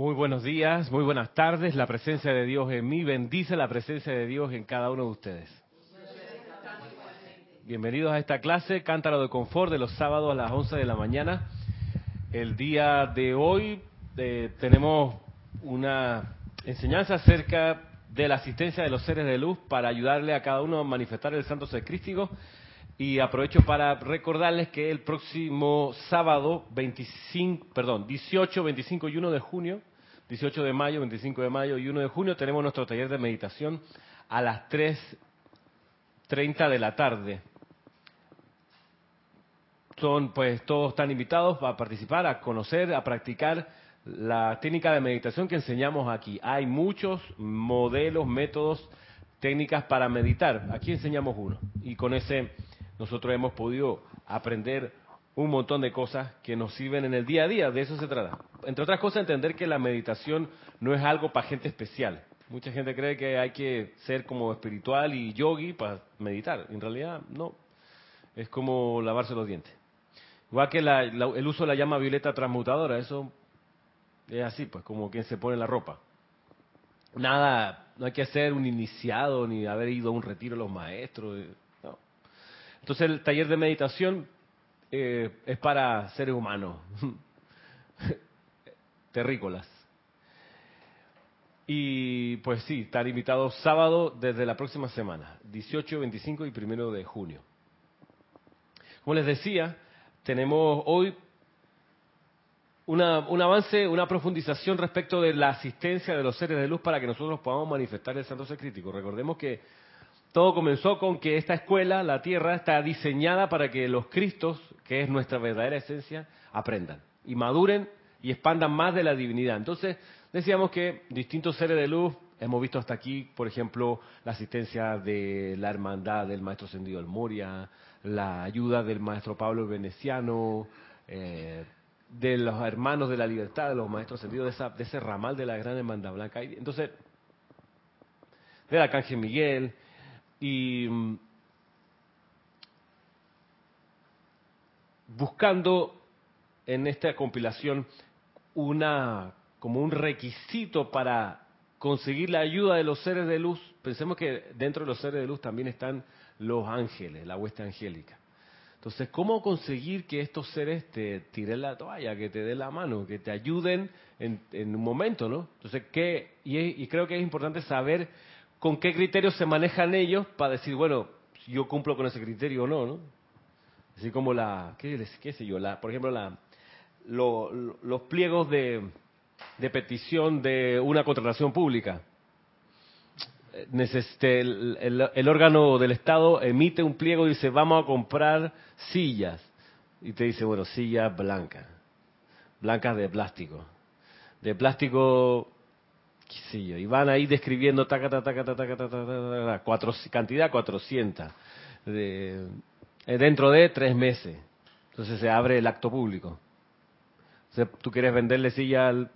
Muy buenos días, muy buenas tardes. La presencia de Dios en mí bendice la presencia de Dios en cada uno de ustedes. Bienvenidos a esta clase, Cántaro de Confort, de los sábados a las 11 de la mañana. El día de hoy eh, tenemos una enseñanza acerca de la asistencia de los seres de luz para ayudarle a cada uno a manifestar el santo ser crístico. Y aprovecho para recordarles que el próximo sábado 25, perdón, 18, 25 y 1 de junio, 18 de mayo, 25 de mayo y 1 de junio tenemos nuestro taller de meditación a las 3.30 de la tarde. Son, pues, todos están invitados a participar, a conocer, a practicar la técnica de meditación que enseñamos aquí. Hay muchos modelos, métodos, técnicas para meditar. Aquí enseñamos uno. Y con ese nosotros hemos podido aprender un montón de cosas que nos sirven en el día a día, de eso se trata. Entre otras cosas, entender que la meditación no es algo para gente especial. Mucha gente cree que hay que ser como espiritual y yogi para meditar. En realidad, no. Es como lavarse los dientes. Igual que el uso de la llama violeta transmutadora, eso es así, pues como quien se pone la ropa. Nada, no hay que ser un iniciado ni haber ido a un retiro de los maestros. Entonces el taller de meditación eh, es para seres humanos, terrícolas. Y pues sí, están invitados sábado desde la próxima semana, 18, 25 y 1 de junio. Como les decía, tenemos hoy un avance, una profundización respecto de la asistencia de los seres de luz para que nosotros podamos manifestar el santo ser crítico. Recordemos que todo comenzó con que esta escuela, la Tierra, está diseñada para que los Cristos, que es nuestra verdadera esencia, aprendan y maduren y expandan más de la divinidad. Entonces, decíamos que distintos seres de luz, hemos visto hasta aquí, por ejemplo, la asistencia de la hermandad del Maestro Ascendido del Moria, la ayuda del Maestro Pablo Veneciano, eh, de los hermanos de la libertad, de los Maestros Ascendidos, de, de ese ramal de la gran hermandad blanca. Entonces, del Arcángel Miguel, y mm, buscando en esta compilación una como un requisito para conseguir la ayuda de los seres de luz. Pensemos que dentro de los seres de luz también están los ángeles, la hueste angélica. Entonces, ¿cómo conseguir que estos seres te tiren la toalla, que te den la mano, que te ayuden en, un momento, ¿no? Entonces, ¿qué? y creo que es importante saber con qué criterios se manejan ellos para decir, bueno, yo cumplo con ese criterio o no, ¿no? Así como la, ¿qué, qué sé yo? La, por ejemplo, la, los pliegos de, petición de una contratación pública. El, el, órgano del Estado emite un pliego y dice, vamos a comprar sillas. Y te dice, bueno, sillas blancas, blancas de plástico. De plástico y van ahí describiendo taca, taca, taca, taca, taca, cuatro, cantidad 400, de, eh, dentro de tres meses. Entonces se abre el acto público. tú quieres venderle silla al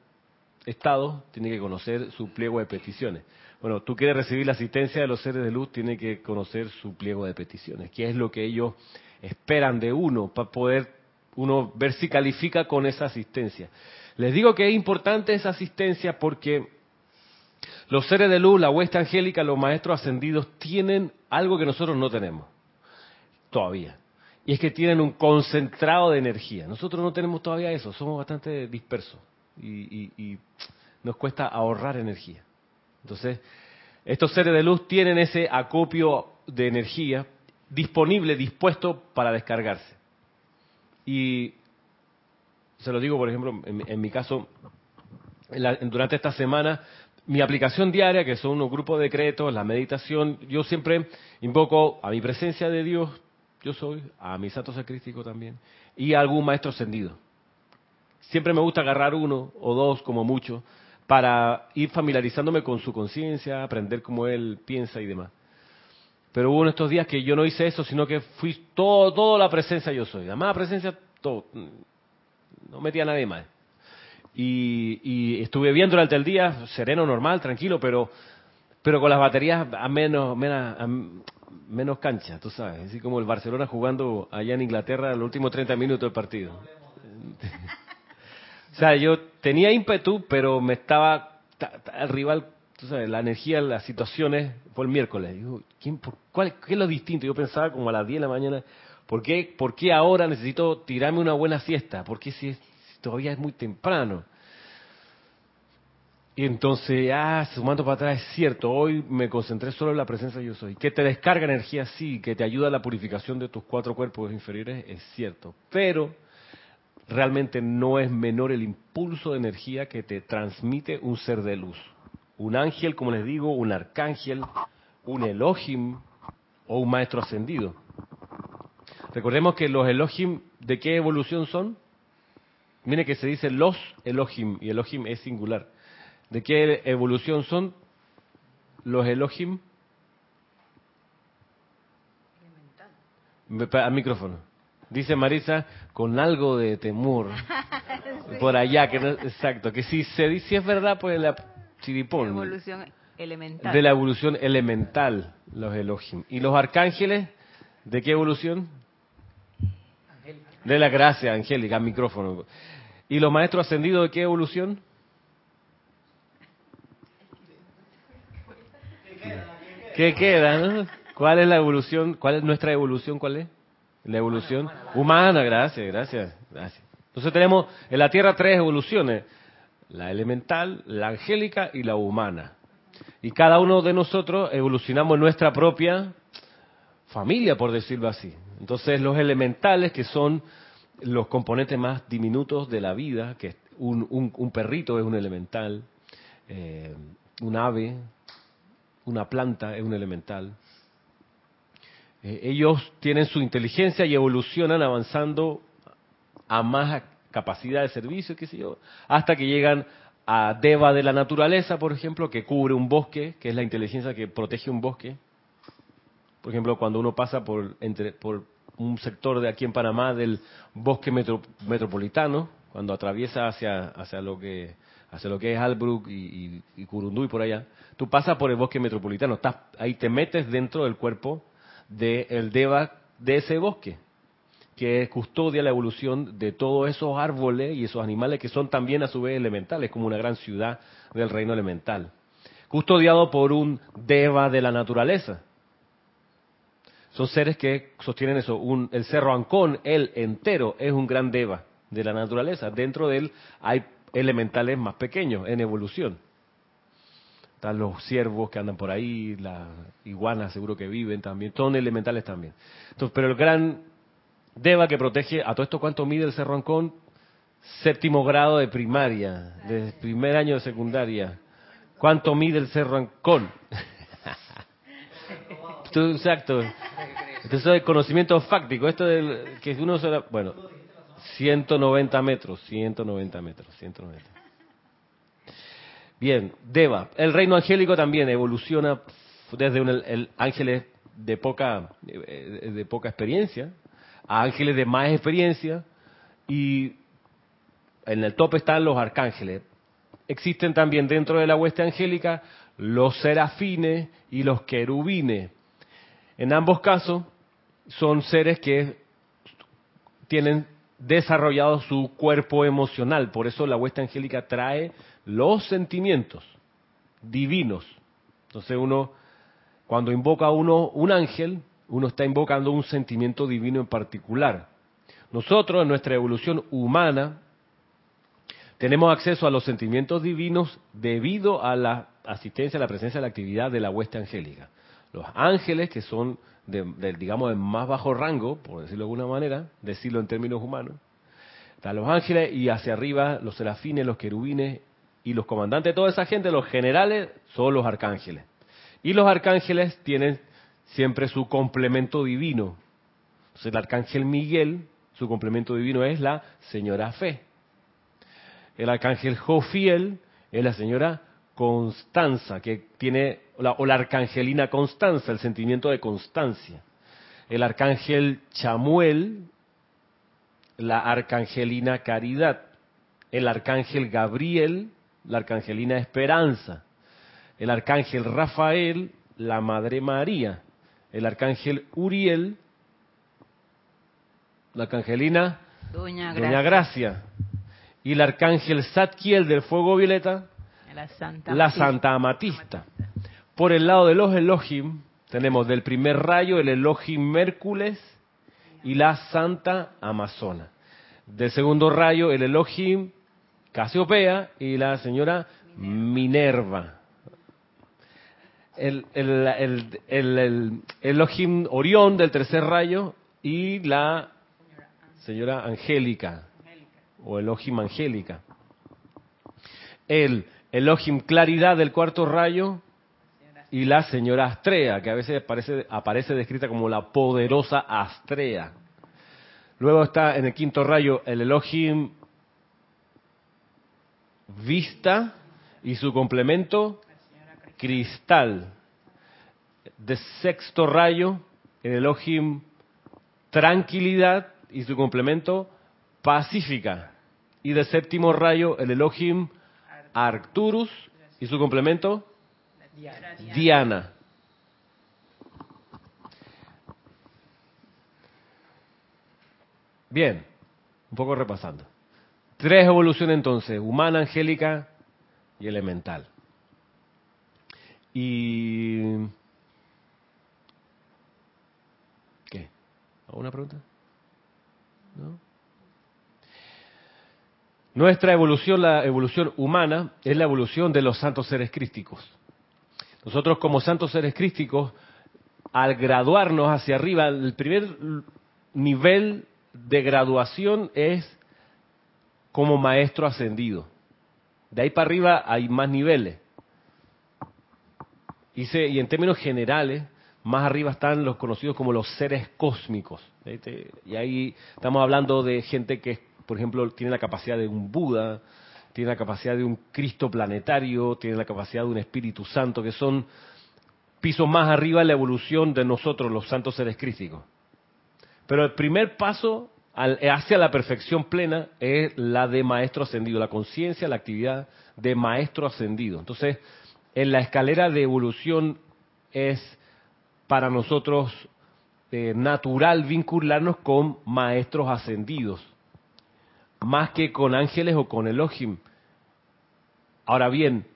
Estado, tiene que conocer su pliego de peticiones. Bueno, tú quieres recibir la asistencia de los seres de luz, tiene que conocer su pliego de peticiones, qué es lo que ellos esperan de uno para poder uno ver si califica con esa asistencia. Les digo que es importante esa asistencia porque los seres de luz, la huesta angélica, los maestros ascendidos tienen algo que nosotros no tenemos todavía. Y es que tienen un concentrado de energía. Nosotros no tenemos todavía eso, somos bastante dispersos y, nos cuesta ahorrar energía. Entonces, estos seres de luz tienen ese acopio de energía disponible, dispuesto para descargarse. Y se lo digo, por ejemplo, en, mi caso, durante esta semana mi aplicación diaria, que son unos grupos de decretos, la meditación, yo siempre invoco a mi presencia de Dios, yo soy, a mi santo sacrístico también, y a algún maestro ascendido. Siempre me gusta agarrar uno o dos como mucho para ir familiarizándome con su conciencia, aprender cómo él piensa y demás. Pero hubo en estos días que yo no hice eso, sino que fui todo, toda la presencia yo soy. La presencia, todo. No metía a nadie más. Y, estuve bien durante el día, sereno, normal, tranquilo, pero, pero con las baterías a menos, menos, cancha, tú sabes. Así como el Barcelona jugando allá en Inglaterra los últimos 30 minutos del partido. O sea, yo tenía ímpetu, pero me estaba el rival, tú sabes, la energía, las situaciones, fue el miércoles. Digo, ¿quién, por, cuál, ¿Qué es lo distinto? Yo pensaba como a las 10 de la mañana, ¿por qué, por qué ahora necesito tirarme una buena siesta? ¿Por qué si, si todavía es muy temprano? Y entonces, ah, sumando para atrás, es cierto, hoy me concentré solo en la presencia de yo soy. Que te descarga energía, sí, que te ayuda a la purificación de tus cuatro cuerpos inferiores, es cierto. Pero realmente no es menor el impulso de energía que te transmite un ser de luz. Un ángel, como les digo, un arcángel, un Elohim o un maestro ascendido. Recordemos que los Elohim, ¿de qué evolución son? Mire que se dice los Elohim y Elohim es singular. ¿De qué evolución son los Elohim? Al micrófono. Dice Marisa con algo de temor por allá, que no, exacto, que si se dice si es verdad, pues la chiripón. evolución elemental. De la evolución elemental, los Elohim. ¿Y los arcángeles? ¿De qué evolución? De la gracia angélica, micrófono. ¿Y los maestros ascendidos de qué evolución? ¿Qué queda? ¿Cuál es la evolución? ¿Cuál es nuestra evolución? ¿Cuál es? La evolución humana, gracias, gracias, gracias. Entonces tenemos en la Tierra tres evoluciones, la elemental, la angélica y la humana. Y cada uno de nosotros evolucionamos en nuestra propia familia, por decirlo así. Entonces los elementales, que son los componentes más diminutos de la vida, que un, un, perrito es un elemental, eh, un ave, una planta es un elemental, eh, ellos tienen su inteligencia y evolucionan avanzando a más capacidad de servicio, qué sé yo, hasta que llegan a Deva de la naturaleza, por ejemplo, que cubre un bosque, que es la inteligencia que protege un bosque. Por ejemplo, cuando uno pasa por, entre, por un sector de aquí en Panamá del bosque metropolitano, cuando atraviesa hacia, hacia, lo que, hacia lo que es Albrook y Curundú y por allá, tú pasas por el bosque metropolitano, estás, ahí te metes dentro del cuerpo del Deva de ese bosque, que custodia la evolución de todos esos árboles y esos animales que son también a su vez elementales, como una gran ciudad del reino elemental. Custodiado por un Deva de la naturaleza. Son seres que sostienen eso. Un, el cerro Ancón, él entero, es un gran Deva de la naturaleza. Dentro de él hay elementales más pequeños en evolución están los ciervos que andan por ahí, las iguanas seguro que viven también, son elementales también. Pero el gran Deva que protege, a todo esto cuánto mide el Cerro Ancón, séptimo grado de primaria, de primer año de secundaria. ¿Cuánto mide el Cerro Ancón? Exacto. Esto es conocimiento fáctico. Esto del que uno se bueno, 190 metros, 190 metros, 190. Bien, Deva. El reino angélico también evoluciona desde un, el, ángeles de poca, eh, de poca experiencia a ángeles de más experiencia y en el top están los arcángeles. Existen también dentro de la hueste angélica los serafines y los querubines. En ambos casos son seres que tienen desarrollado su cuerpo emocional, por eso la hueste angélica trae los sentimientos divinos. Entonces uno, cuando invoca a uno un ángel, uno está invocando un sentimiento divino en particular. Nosotros, en nuestra evolución humana, tenemos acceso a los sentimientos divinos debido a la asistencia, a la presencia, a la actividad de la hueste angélica. Los ángeles, que son, de, digamos, de más bajo rango, por decirlo de alguna manera, decirlo en términos humanos, están los ángeles y hacia arriba los serafines, los querubines y los comandantes toda esa gente, los generales, son los arcángeles. Y los arcángeles tienen siempre su complemento divino. Entonces el arcángel Miguel, su complemento divino es la señora Fe. El arcángel Jofiel es la señora Constanza, que tiene, o la arcangelina Constanza, el sentimiento de constancia. El arcángel Chamuel, la arcangelina Caridad. El arcángel Gabriel, la arcangelina Esperanza, el arcángel Rafael, la Madre María, el arcángel Uriel, la arcangelina Doña Gracia. y el arcángel Zadkiel del fuego violeta, La Santa. la Amatista. Santa Amatista. Por el lado de los Elohim, tenemos del primer rayo el Elohim Mércules y la Santa Amazona. Del segundo rayo el Elohim Casiopea y la señora Minerva. El, el, el, el- el Elohim Orión del tercer rayo y la señora Angélica o Elohim Angélica. El Elohim Claridad del cuarto rayo y la señora Astrea, que a veces aparece, aparece descrita como la poderosa Astrea. Luego está en el quinto rayo el Elohim Vista y su complemento Cristal. De sexto rayo el Elohim Tranquilidad y su complemento Pacífica. Y de séptimo rayo el Elohim Arcturus y su complemento Diana. Bien, un poco repasando. Tres evoluciones entonces, humana, angélica y elemental. Y... ¿Qué? ¿Alguna pregunta? ¿No? Nuestra evolución, la evolución humana, es la evolución de los santos seres crísticos. Nosotros como santos seres crísticos, al graduarnos hacia arriba, el primer nivel de graduación es como maestro ascendido. De ahí para arriba hay más niveles. Y, y en términos generales, más arriba están los conocidos como los seres cósmicos. ¿viste? Y ahí estamos hablando de gente que, por ejemplo, tiene la capacidad de un Buda, tiene la capacidad de un Cristo planetario, tiene la capacidad de un Espíritu Santo, que son pisos más arriba de la evolución de nosotros, los santos seres crísticos. Pero el primer paso hacia la perfección plena es la de maestro ascendido, la conciencia, la actividad de maestro ascendido. Entonces, en la escalera de evolución es para nosotros eh, natural vincularnos con maestros ascendidos, más que con ángeles o con Elohim. Ahora bien,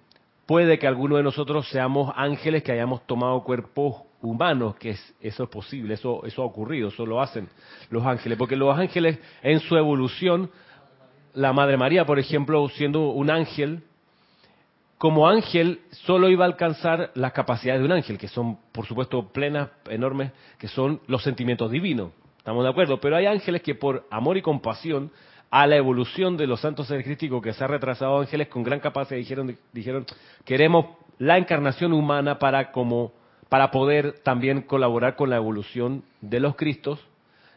puede que alguno de nosotros seamos ángeles que hayamos tomado cuerpos humanos, que es, eso es posible, eso, eso ha ocurrido, eso lo hacen los ángeles, porque los ángeles en su evolución, la Madre María, por ejemplo, siendo un ángel, como ángel solo iba a alcanzar las capacidades de un ángel, que son, por supuesto, plenas, enormes, que son los sentimientos divinos. ¿Estamos de acuerdo? Pero hay ángeles que por amor y compasión a la evolución de los santos seres crísticos que se ha retrasado ángeles con gran capacidad dijeron dijeron queremos la encarnación humana para como para poder también colaborar con la evolución de los cristos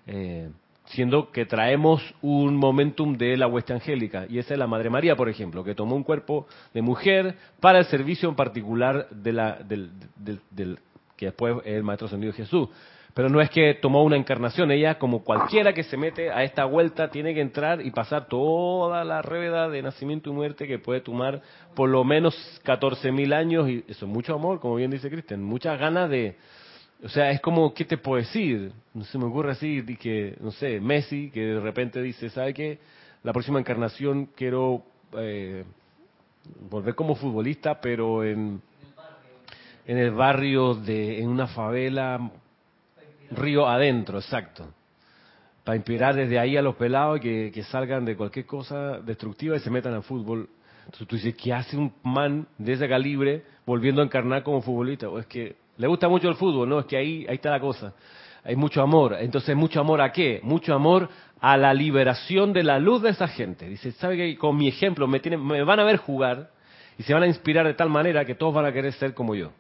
eh, siendo que traemos un momentum de la hueste angélica. Y esa es la Madre María por ejemplo que tomó un cuerpo de mujer para el servicio en particular de la del, del- del- que después es el maestro ascendido Jesús pero no es que tomó una encarnación, ella como cualquiera que se mete a esta vuelta tiene que entrar y pasar toda la rueda de nacimiento y muerte que puede tomar por lo menos 14.000 años y eso es mucho amor, como bien dice Cristian, muchas ganas de... O sea, es como, ¿qué te puedo decir? No se me ocurre así, que, no sé, Messi, que de repente dice, ¿sabe qué? La próxima encarnación quiero eh, volver como futbolista, pero en, en el barrio de, en una favela, río adentro, exacto. Para inspirar desde ahí a los pelados que, que salgan de cualquier cosa destructiva y se metan al fútbol. Entonces tú dices, ¿qué hace un man de ese calibre volviendo a encarnar como futbolista? O es que le gusta mucho el fútbol, ¿no? Es que ahí, ahí está la cosa. Hay mucho amor. Entonces, ¿mucho amor a qué? Mucho amor a la liberación de la luz de esa gente. Dice, ¿sabe qué? Con mi ejemplo me, tienen, me van a ver jugar y se van a inspirar de tal manera que todos van a querer ser como yo.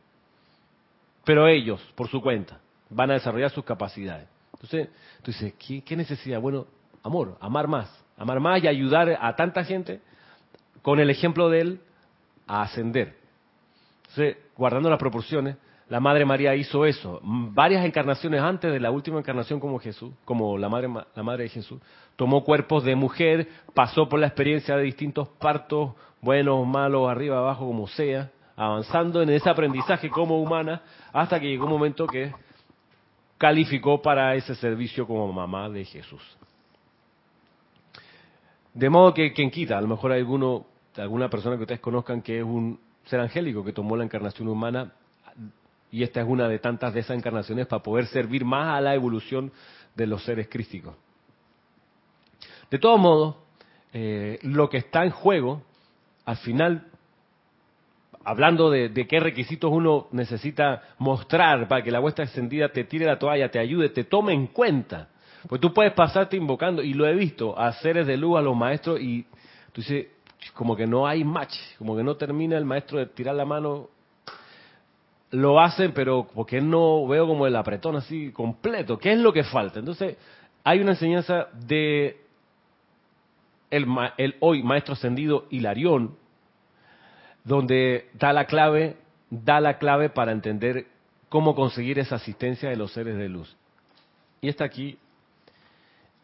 Pero ellos, por su cuenta, van a desarrollar sus capacidades. Entonces, tú dices, ¿qué, necesidad? Bueno, amor, amar más. Amar más y ayudar a tanta gente con el ejemplo de él a ascender. Entonces, guardando las proporciones, la Madre María hizo eso. Varias encarnaciones antes de la última encarnación como Jesús, como la Madre, Ma- la madre de Jesús, tomó cuerpos de mujer, pasó por la experiencia de distintos partos, buenos, malos, arriba, abajo, como sea, avanzando en ese aprendizaje como humana, hasta que llegó un momento que calificó para ese servicio como mamá de Jesús. De modo que quien quita, a lo mejor hay alguno, alguna persona que ustedes conozcan que es un ser angélico que tomó la encarnación humana y esta es una de tantas de esas encarnaciones para poder servir más a la evolución de los seres crísticos. De todos modos, eh, lo que está en juego, al final, hablando de, qué requisitos uno necesita mostrar para que la vuestra extendida te tire la toalla, te ayude, te tome en cuenta. Pues tú puedes pasarte invocando, y lo he visto, a seres de luz, a los maestros, y tú dices, como que no hay match, como que no termina el maestro de tirar la mano. Lo hacen, pero porque no veo como el apretón así completo. ¿Qué es lo que falta? Entonces, hay una enseñanza de el, el hoy maestro ascendido Hilarión, donde da la clave, da la clave para entender cómo conseguir esa asistencia de los seres de luz. Y está aquí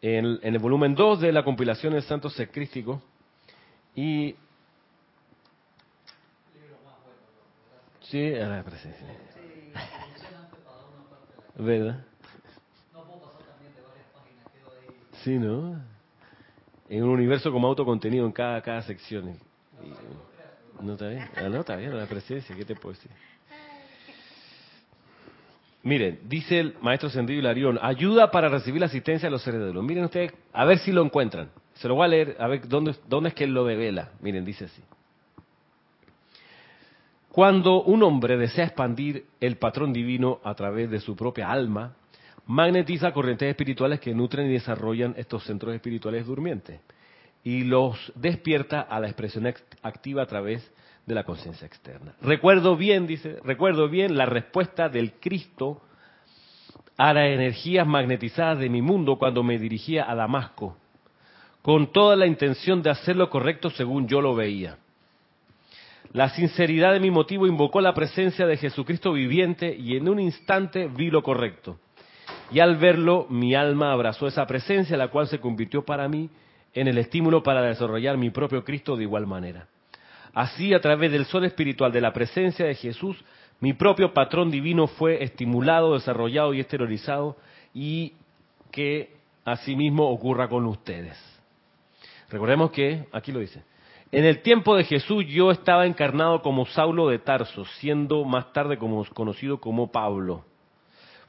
en, el volumen 2 de la compilación del Santo Secrístico y Sí, a la presencia. ¿Verdad? Sí, ¿no? En un universo como autocontenido en cada, cada sección. ¿No está bien? Ah, no, está bien, la presencia, ¿qué te puedo decir? Miren, dice el maestro Sendido Hilarión, ayuda para recibir la asistencia de los seres de luz. Miren ustedes, a ver si lo encuentran. Se lo voy a leer, a ver dónde, dónde es que él lo devela. Miren, dice así. Cuando un hombre desea expandir el patrón divino a través de su propia alma, magnetiza corrientes espirituales que nutren y desarrollan estos centros espirituales durmientes y los despierta a la expresión activa a través de la conciencia externa. Recuerdo bien, dice, recuerdo bien la respuesta del Cristo a las energías magnetizadas de mi mundo cuando me dirigía a Damasco, con toda la intención de hacer lo correcto según yo lo veía. La sinceridad de mi motivo invocó la presencia de Jesucristo viviente y en un instante vi lo correcto. Y al verlo, mi alma abrazó esa presencia, la cual se convirtió para mí en el estímulo para desarrollar mi propio Cristo de igual manera. Así, a través del sol espiritual de la presencia de Jesús, mi propio patrón divino fue estimulado, desarrollado y exteriorizado y que asimismo ocurra con ustedes. Recordemos que, aquí lo dice, en el tiempo de Jesús yo estaba encarnado como Saulo de Tarso, siendo más tarde como, conocido como Pablo.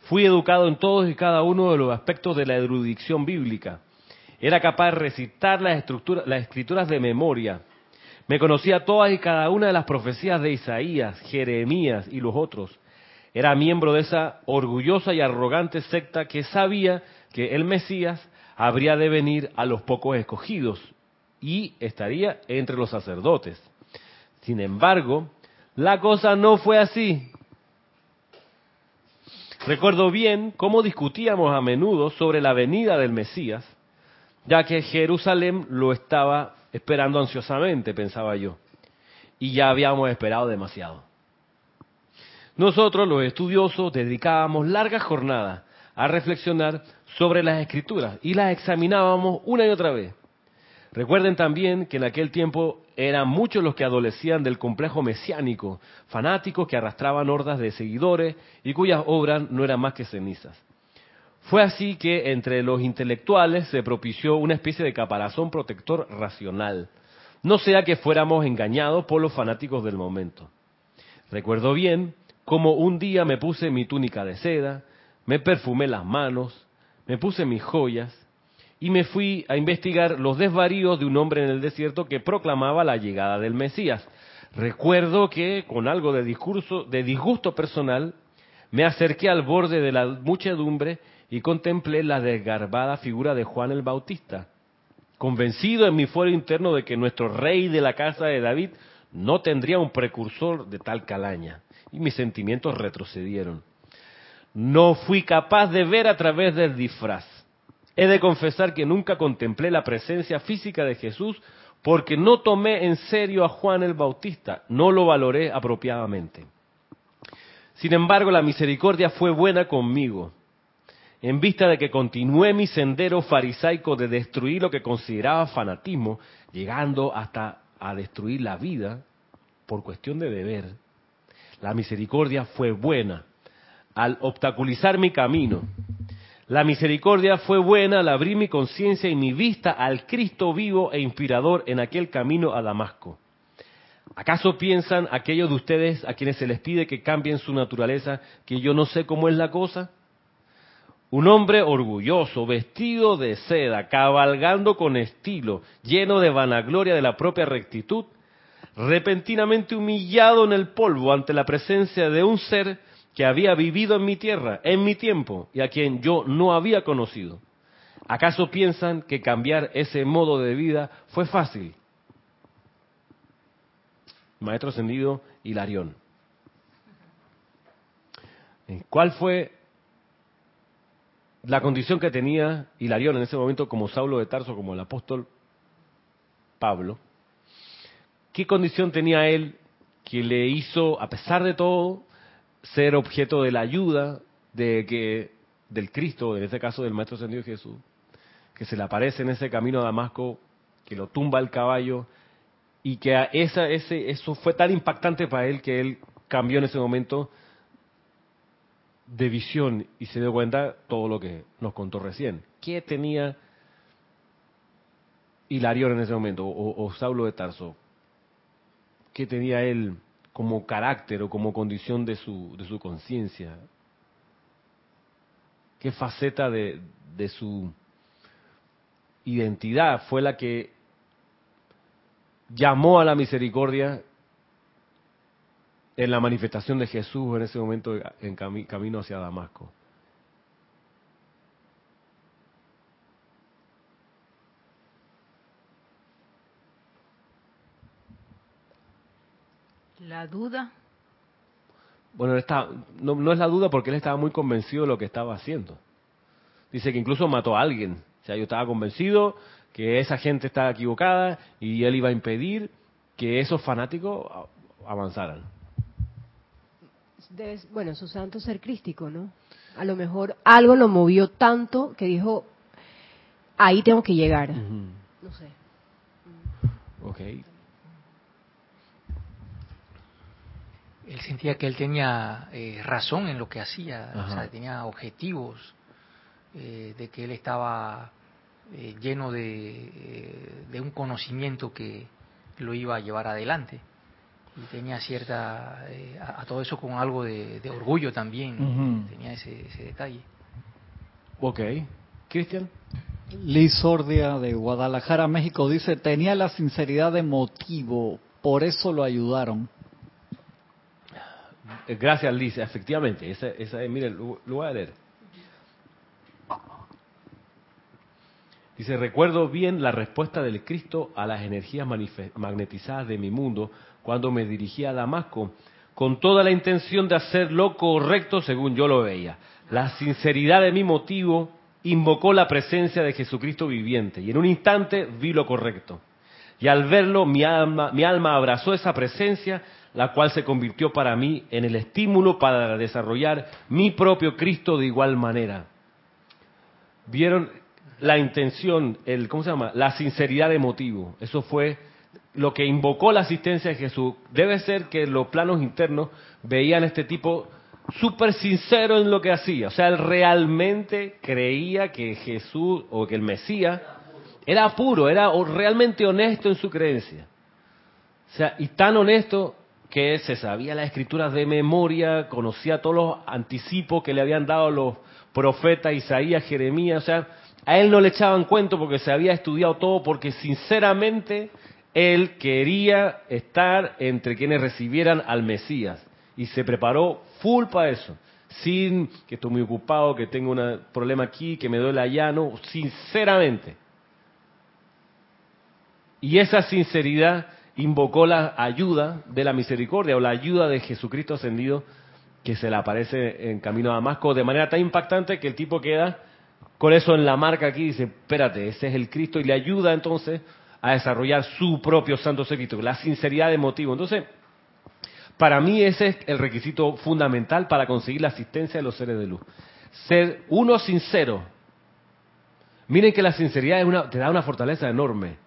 Fui educado en todos y cada uno de los aspectos de la erudición bíblica. Era capaz de recitar las, las escrituras de memoria me conocía todas y cada una de las profecías de Isaías, Jeremías y los otros. Era miembro de esa orgullosa y arrogante secta que sabía que el Mesías habría de venir a los pocos escogidos y estaría entre los sacerdotes. Sin embargo, la cosa no fue así. Recuerdo bien cómo discutíamos a menudo sobre la venida del Mesías, ya que Jerusalén lo estaba esperando ansiosamente, pensaba yo. Y ya habíamos esperado demasiado. Nosotros, los estudiosos, dedicábamos largas jornadas a reflexionar sobre las escrituras y las examinábamos una y otra vez. Recuerden también que en aquel tiempo eran muchos los que adolecían del complejo mesiánico, fanáticos que arrastraban hordas de seguidores y cuyas obras no eran más que cenizas. Fue así que entre los intelectuales se propició una especie de caparazón protector racional, no sea que fuéramos engañados por los fanáticos del momento. Recuerdo bien cómo un día me puse mi túnica de seda, me perfumé las manos, me puse mis joyas y me fui a investigar los desvaríos de un hombre en el desierto que proclamaba la llegada del Mesías. Recuerdo que con algo de discurso, de disgusto personal, me acerqué al borde de la muchedumbre y contemplé la desgarbada figura de Juan el Bautista, convencido en mi fuero interno de que nuestro rey de la casa de David no tendría un precursor de tal calaña, y mis sentimientos retrocedieron. No fui capaz de ver a través del disfraz. He de confesar que nunca contemplé la presencia física de Jesús porque no tomé en serio a Juan el Bautista, no lo valoré apropiadamente. Sin embargo, la misericordia fue buena conmigo en vista de que continué mi sendero farisaico de destruir lo que consideraba fanatismo, llegando hasta a destruir la vida por cuestión de deber, la misericordia fue buena al obstaculizar mi camino. La misericordia fue buena al abrir mi conciencia y mi vista al Cristo vivo e inspirador en aquel camino a Damasco. ¿Acaso piensan aquellos de ustedes a quienes se les pide que cambien su naturaleza que yo no sé cómo es la cosa? Un hombre orgulloso, vestido de seda, cabalgando con estilo, lleno de vanagloria de la propia rectitud, repentinamente humillado en el polvo ante la presencia de un ser que había vivido en mi tierra, en mi tiempo, y a quien yo no había conocido. ¿Acaso piensan que cambiar ese modo de vida fue fácil? Maestro ascendido Hilarión. ¿Cuál fue la condición que tenía Hilarión en ese momento como Saulo de Tarso, como el apóstol Pablo? ¿Qué condición tenía él que le hizo, a pesar de todo, ser objeto de la ayuda de que del Cristo, en este caso del Maestro Ascendido Jesús, que se le aparece en ese camino a Damasco, que lo tumba el caballo, y que esa, ese, eso fue tan impactante para él que él cambió en ese momento de visión y se dio cuenta todo lo que nos contó recién. ¿Qué tenía Hilarión en ese momento, o, o Saulo de Tarso? ¿Qué tenía él? como carácter o como condición de su, de su conciencia? ¿Qué faceta de, de su identidad fue la que llamó a la misericordia en la manifestación de Jesús en ese momento en camino hacia Damasco? La duda. Bueno, no, no, es la duda porque él estaba muy convencido de lo que estaba haciendo. Dice que incluso mató a alguien. O sea, yo estaba convencido que esa gente estaba equivocada y él iba a impedir que esos fanáticos avanzaran. Bueno, su santo ser crístico, ¿no? A lo mejor algo lo movió tanto que dijo, ahí tengo que llegar. No sé. Ok. él sentía que él tenía eh, razón en lo que hacía, o sea, tenía objetivos, eh, de que él estaba eh, lleno de, un conocimiento que lo iba a llevar adelante. Y tenía cierta, a, todo eso con algo de, orgullo también, tenía ese, ese, detalle. Ok. Cristian. Liz Sordia de Guadalajara, México, dice, tenía la sinceridad de motivo, por eso lo ayudaron. Eh, gracias, Liz. Efectivamente, esa, esa mire, lo, voy a leer. Dice, recuerdo bien la respuesta del Cristo a las energías magnetizadas de mi mundo cuando me dirigía a Damasco, con toda la intención de hacer lo correcto según yo lo veía. La sinceridad de mi motivo invocó la presencia de Jesucristo viviente y en un instante vi lo correcto. Y al verlo mi alma, mi alma abrazó esa presencia la cual se convirtió para mí en el estímulo para desarrollar mi propio Cristo de igual manera. ¿Vieron la intención, el, ¿cómo se llama? La sinceridad de motivo. Eso fue lo que invocó la asistencia de Jesús. Debe ser que los planos internos veían a este tipo súper sincero en lo que hacía. O sea, él realmente creía que Jesús o que el Mesías era puro, era realmente honesto en su creencia. O sea, y tan honesto que se sabía las escrituras de memoria, conocía todos los anticipos que le habían dado los profetas Isaías, Jeremías, o sea, a él no le echaban cuento porque se había estudiado todo, porque sinceramente él quería estar entre quienes recibieran al Mesías y se preparó full para eso, sin que estoy muy ocupado, que tengo un problema aquí, que me duele allá, no, sinceramente. Y esa sinceridad invocó la ayuda de la misericordia o la ayuda de Jesucristo ascendido que se le aparece en camino a Damasco de manera tan impactante que el tipo queda con eso en la marca aquí y dice, espérate, ese es el Cristo y le ayuda entonces a desarrollar su propio santo secreto, la sinceridad de motivo. Entonces, para mí ese es el requisito fundamental para conseguir la asistencia de los seres de luz. Ser uno sincero. Miren que la sinceridad es una, te da una fortaleza enorme.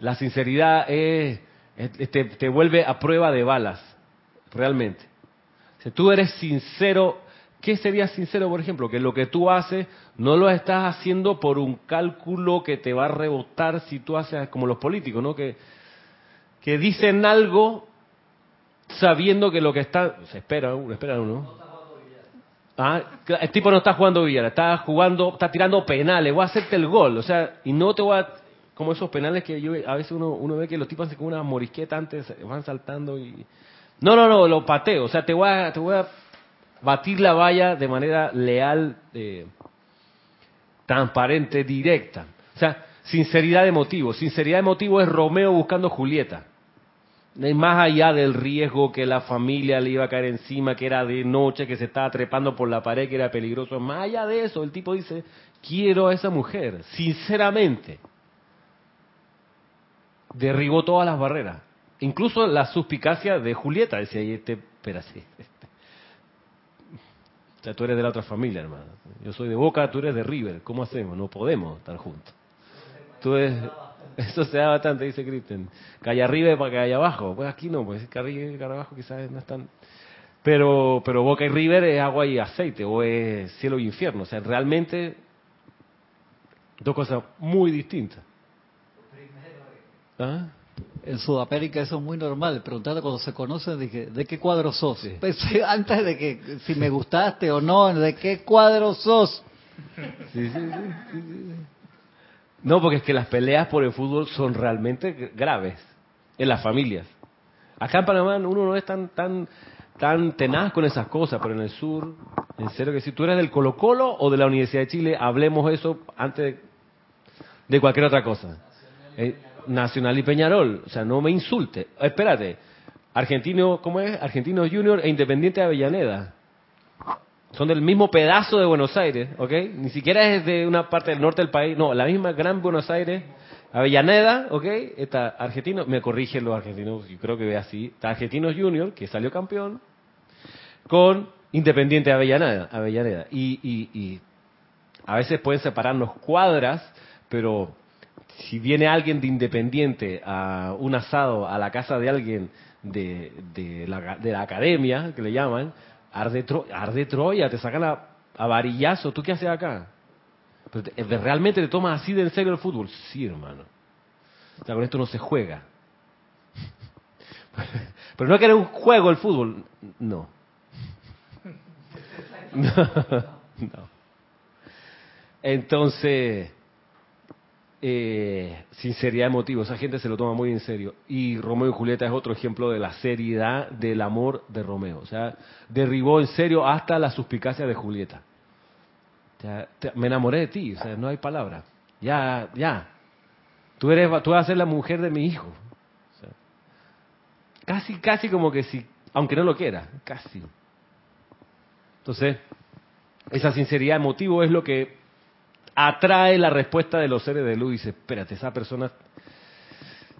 La sinceridad te, te vuelve a prueba de balas, realmente. Si tú eres sincero ¿Qué sería sincero, por ejemplo? Que lo que tú haces no lo estás haciendo por un cálculo que te va a rebotar si tú haces como los políticos, ¿no? Que, que dicen algo sabiendo que lo que está... Se espera, espera uno. Ah, el tipo no está jugando billar, está jugando, está tirando penales, voy a hacerte el gol, o sea, y no te voy a, como esos penales que yo, a veces uno, uno ve que los tipos hacen como una morisqueta antes, van saltando y... No, no, no, lo pateo, o sea, te voy a, te voy a batir la valla de manera leal, eh, transparente, directa. O sea, sinceridad de motivo. Sinceridad de motivo es Romeo buscando Julieta más allá del riesgo que la familia le iba a caer encima, que era de noche, que se estaba trepando por la pared, que era peligroso, más allá de eso, el tipo dice, quiero a esa mujer, sinceramente. Derribó todas las barreras. Incluso la suspicacia de Julieta, decía, este, espérate. O sea, tú eres de la otra familia, hermano. Yo soy de Boca, tú eres de River. ¿Cómo hacemos? No podemos estar juntos. Tú eres Eso se da bastante, dice Kristen. Allá arriba para que allá abajo. Pues aquí no, pues que arriba y abajo quizás no están. Pero, pero Boca y River es agua y aceite, o es cielo y infierno. O sea, realmente dos cosas muy distintas. ¿Ah? En Sudamérica eso es muy normal. Preguntando cuando se conocen, dije, ¿de qué cuadro sos? antes de que si me gustaste o no, ¿de qué cuadro sos? sí, sí. sí no, porque es que las peleas por el fútbol son realmente graves en las familias. Acá en Panamá uno no es tan tan tan tenaz con esas cosas, pero en el sur, en serio que si tú eres del Colo Colo o de la Universidad de Chile, hablemos eso antes de, cualquier otra cosa. Eh, Nacional y Peñarol, o sea, no me insulte. Espérate, Argentino, ¿cómo es? Argentino Junior e Independiente de Avellaneda. Son del mismo pedazo de Buenos Aires, ¿ok? Ni siquiera es de una parte del norte del país, no, la misma gran Buenos Aires, Avellaneda, ¿ok? Está Argentino, me corrigen los argentinos, yo creo que ve así, está Argentinos Junior, que salió campeón, con Independiente Avellaneda, Avellaneda. Y, y, y a veces pueden separarnos cuadras, pero si viene alguien de Independiente a un asado a la casa de alguien de, la, de la academia, que le llaman, arde, Troya, te sacan a, a, varillazo. ¿Tú qué haces acá? ¿Realmente te tomas así de en serio el fútbol? Sí, hermano. O sea, con esto no se juega. Pero no es que era un juego el fútbol. No. No. no. Entonces, eh, sinceridad de motivo, esa gente se lo toma muy en serio. Y Romeo y Julieta es otro ejemplo de la seriedad del amor de Romeo. O sea, derribó en serio hasta la suspicacia de Julieta. me enamoré de ti, o sea, no hay palabra. Ya, ya. Tú, eres, tú vas a ser la mujer de mi hijo. casi, casi como que si, aunque no lo quiera, casi. Entonces, esa sinceridad de motivo es lo que atrae la respuesta de los seres de luz dice, espérate, esa persona,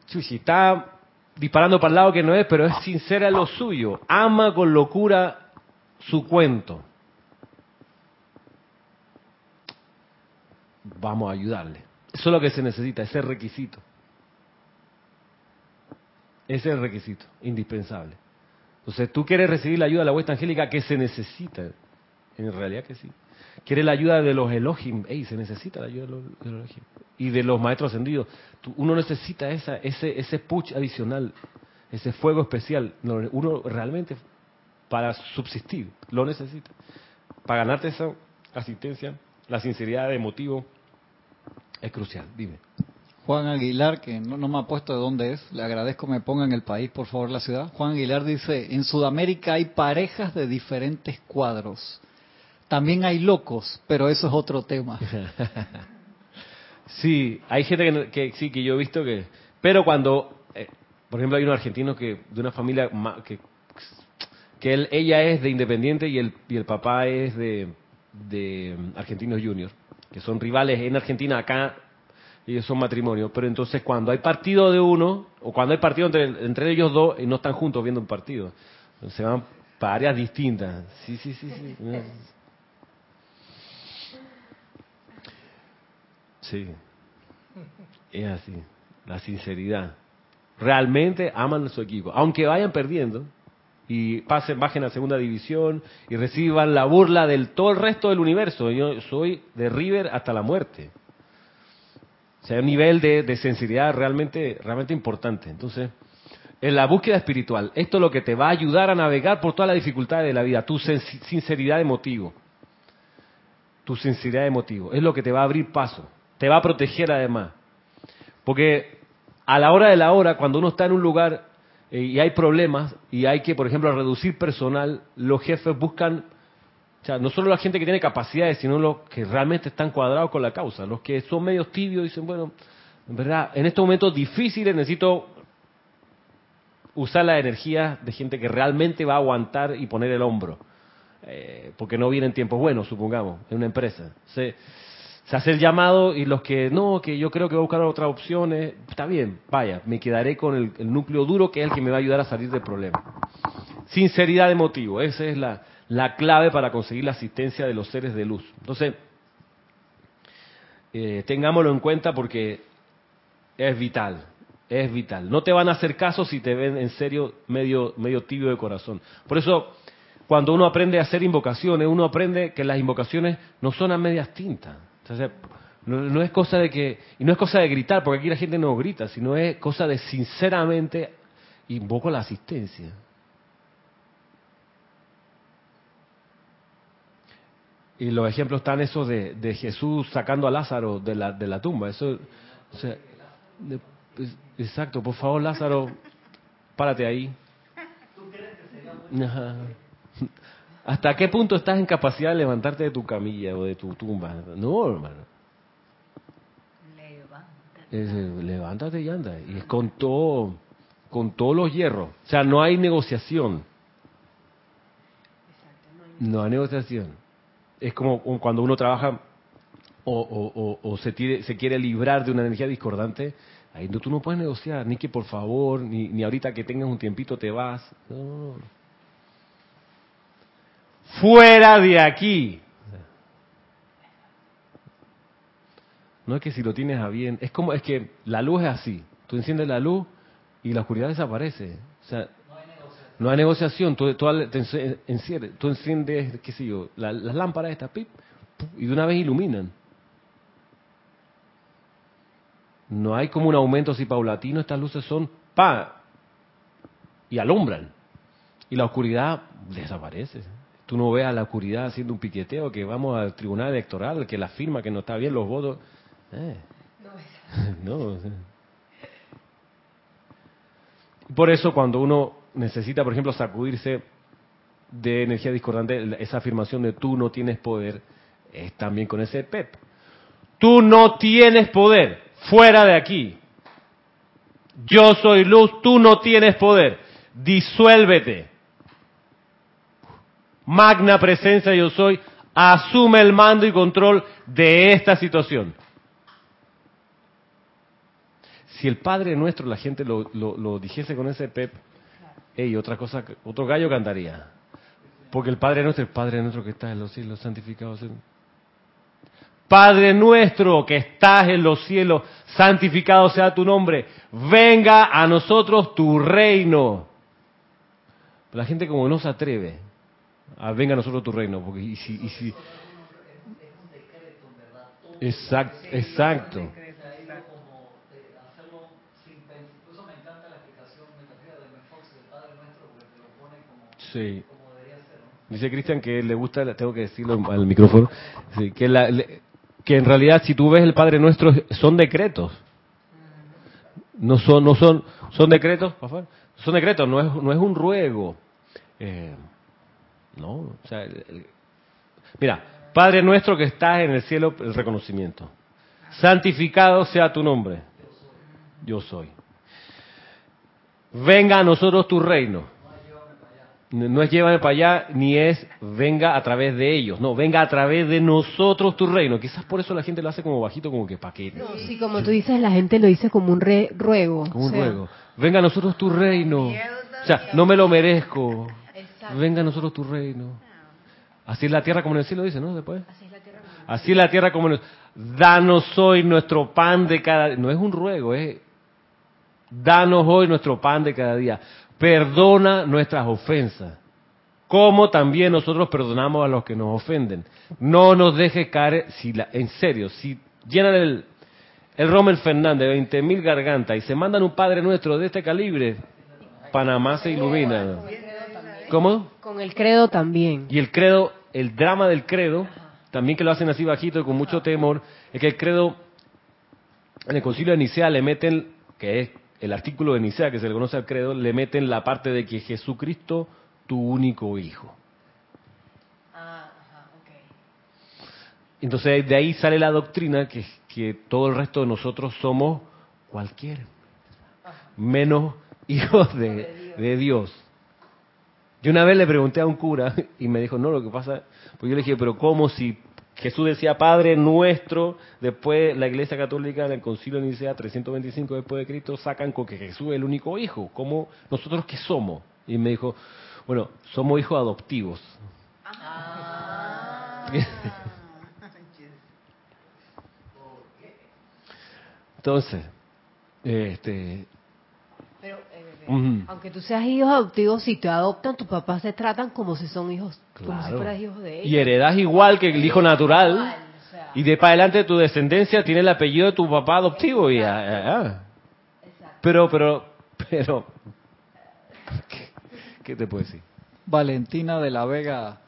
chuchi, está disparando para el lado que no es, pero es sincera en lo suyo, ama con locura su cuento. Vamos a ayudarle. Eso es lo que se necesita, ese requisito. Ese es el requisito, indispensable. Entonces, tú quieres recibir la ayuda de la vuestra angélica que se necesita. En realidad que sí quiere la ayuda de los Elohim. Ey, se necesita la ayuda de los, Elohim. Y de los maestros ascendidos. uno necesita esa, ese, ese push adicional, ese fuego especial. Uno realmente, para subsistir, lo necesita. Para ganarte esa asistencia, la sinceridad de motivo es crucial. Dime. Juan Aguilar, que no, no, me ha puesto de dónde es, le agradezco me ponga en el país, por favor, la ciudad. Juan Aguilar dice, en Sudamérica hay parejas de diferentes cuadros. También hay locos, pero eso es otro tema. sí, hay gente que, sí que yo he visto que, pero cuando, eh, por ejemplo, hay un argentino que de una familia que que él, ella es de Independiente y el y el papá es de de Argentinos Juniors, que son rivales en Argentina acá ellos son matrimonio, pero entonces cuando hay partido de uno o cuando hay partido entre, entre ellos dos y no están juntos viendo un partido, se van para áreas distintas. Sí, sí, sí, sí. Sí, es así, la sinceridad. Realmente aman a su equipo. Aunque vayan perdiendo, y pasen, bajen a segunda división y reciban la burla del todo el resto del universo. Yo soy de River hasta la muerte. O sea, un nivel de, de sensibilidad realmente, realmente importante. Entonces, en la búsqueda espiritual, esto es lo que te va a ayudar a navegar por todas las dificultades de la vida, tu sinceridad de motivo. Tu sinceridad de motivo. Es lo que te va a abrir paso. Te va a proteger además. Porque a la hora de la hora, cuando uno está en un lugar eh, y hay problemas y hay que, por ejemplo, reducir personal, los jefes buscan, o sea, no solo la gente que tiene capacidades, sino los que realmente están cuadrados con la causa. Los que son medios tibios dicen, bueno, en verdad, en estos momentos difíciles necesito usar la energía de gente que realmente va a aguantar y poner el hombro. Eh, porque no vienen tiempos buenos, supongamos, en una empresa. Se, se hace el llamado y los que no, que yo creo que voy a buscar otras opciones, está bien, vaya, me quedaré con el, núcleo duro que es el que me va a ayudar a salir del problema. Sinceridad de motivo, esa es la, la clave para conseguir la asistencia de los seres de luz. Entonces, eh, tengámoslo en cuenta porque es vital, es vital. No te van a hacer caso si te ven en serio medio, medio tibio de corazón. Por eso, cuando uno aprende a hacer invocaciones, uno aprende que las invocaciones no son a medias tintas entonces, no, es cosa de que, y no es cosa de gritar, porque aquí la gente no grita, sino es cosa de sinceramente invoco la asistencia. Y los ejemplos están esos de, de Jesús sacando a Lázaro de la, de la tumba. Eso, exacto, por favor Lázaro, párate ahí. ¿Hasta qué punto estás en capacidad de levantarte de tu camilla o de tu tumba? No, hermano. Levántate. levántate y anda. Y es con todo, con todos los hierros. O sea, no hay negociación. No hay negociación. Es como cuando uno trabaja o, se, se quiere librar de una energía discordante. Ahí tú no puedes negociar, ni que por favor, ni, ni ahorita que tengas un tiempito te vas. No, no fuera de aquí. No es que si lo tienes a bien, es como, es que la luz es así. Tú enciendes la luz y la oscuridad desaparece. O sea, no hay negociación. Tú, tú, enciendes, qué sé yo, las lámparas estas, pip, y de una vez iluminan. No hay como un aumento así paulatino, estas luces son pa y alumbran. Y la oscuridad desaparece. Tú no veas la oscuridad haciendo un piqueteo, que vamos al tribunal electoral, que la firma que no está bien los votos. Eh. No, Por eso cuando uno necesita, por ejemplo, sacudirse de energía discordante, esa afirmación de tú no tienes poder, es también con ese PEP. Tú no tienes poder, fuera de aquí. Yo soy luz, tú no tienes poder, disuélvete magna presencia yo soy, asume el mando y control de esta situación. Si el Padre nuestro, la gente lo, dijese con ese pep, hey, otra cosa, otro gallo cantaría. Porque el Padre nuestro, el Padre nuestro que está en los cielos, santificados Padre nuestro que estás en los cielos, santificado sea tu nombre. Venga a nosotros tu reino. la gente como no se atreve, Ah, venga a nosotros tu reino. Porque, y si, y si... Exacto, exacto. Sí. Dice Cristian que le gusta, tengo que decirlo al micrófono, que, que en realidad si tú ves el Padre Nuestro son decretos. No son, no son, son decretos, son decretos, no es, no es un ruego. Eh, no, o sea, mira, Padre nuestro que estás en el cielo, el reconocimiento. Santificado sea tu nombre. Yo soy. Venga a nosotros tu reino. No es llévame para allá, ni es venga a través de ellos. No, venga a través de nosotros tu reino. Quizás por eso la gente lo hace como bajito, como que pa' qué. No, sí, como tú dices, la gente lo dice como un ruego. Como un ruego. Venga a nosotros tu reino. O sea, no me lo merezco. Venga a nosotros tu reino. Así es la tierra como en el cielo, dice, ¿no? Después. Así es la tierra como en el, Así es la tierra como en el Danos hoy nuestro pan de cada día. No es un ruego, es danos hoy nuestro pan de cada día. perdona nuestras ofensas, como también nosotros perdonamos a los que nos ofenden. No nos dejes caer, si la, en serio, si llenan el, el Rommel Fernández, 20.000 mil gargantas, y se mandan un Padre Nuestro de este calibre, Panamá se ilumina. ¿Cómo? Con el credo también. Y el credo, el drama del credo, también que lo hacen así bajito y con mucho temor, es que el credo, en el concilio de Nicea le meten, que es el artículo de Nicea que se le conoce al credo, le meten la parte de que Jesucristo, tu único hijo. Entonces de ahí sale la doctrina que, que todo el resto de nosotros somos cualquiera, menos hijos de, de Dios. Yo una vez le pregunté a un cura y me dijo, no, lo que pasa, pues yo le dije, pero ¿cómo si Jesús decía Padre nuestro, después la Iglesia Católica en el Concilio de Nicea 325 después de Cristo sacan con que Jesús es el único hijo, ¿cómo nosotros qué somos? Y me dijo, bueno, somos hijos adoptivos. Ah. Entonces, este, aunque tú seas hijo adoptivo, si te adoptan, tus papás te tratan como si son hijos, como si fueras hijo de ellos. Y heredas igual que el hijo natural. y de para adelante tu descendencia tiene el apellido de tu papá adoptivo. Y, Pero, pero, pero, ¿qué, te puedo decir? Valentina de la Vega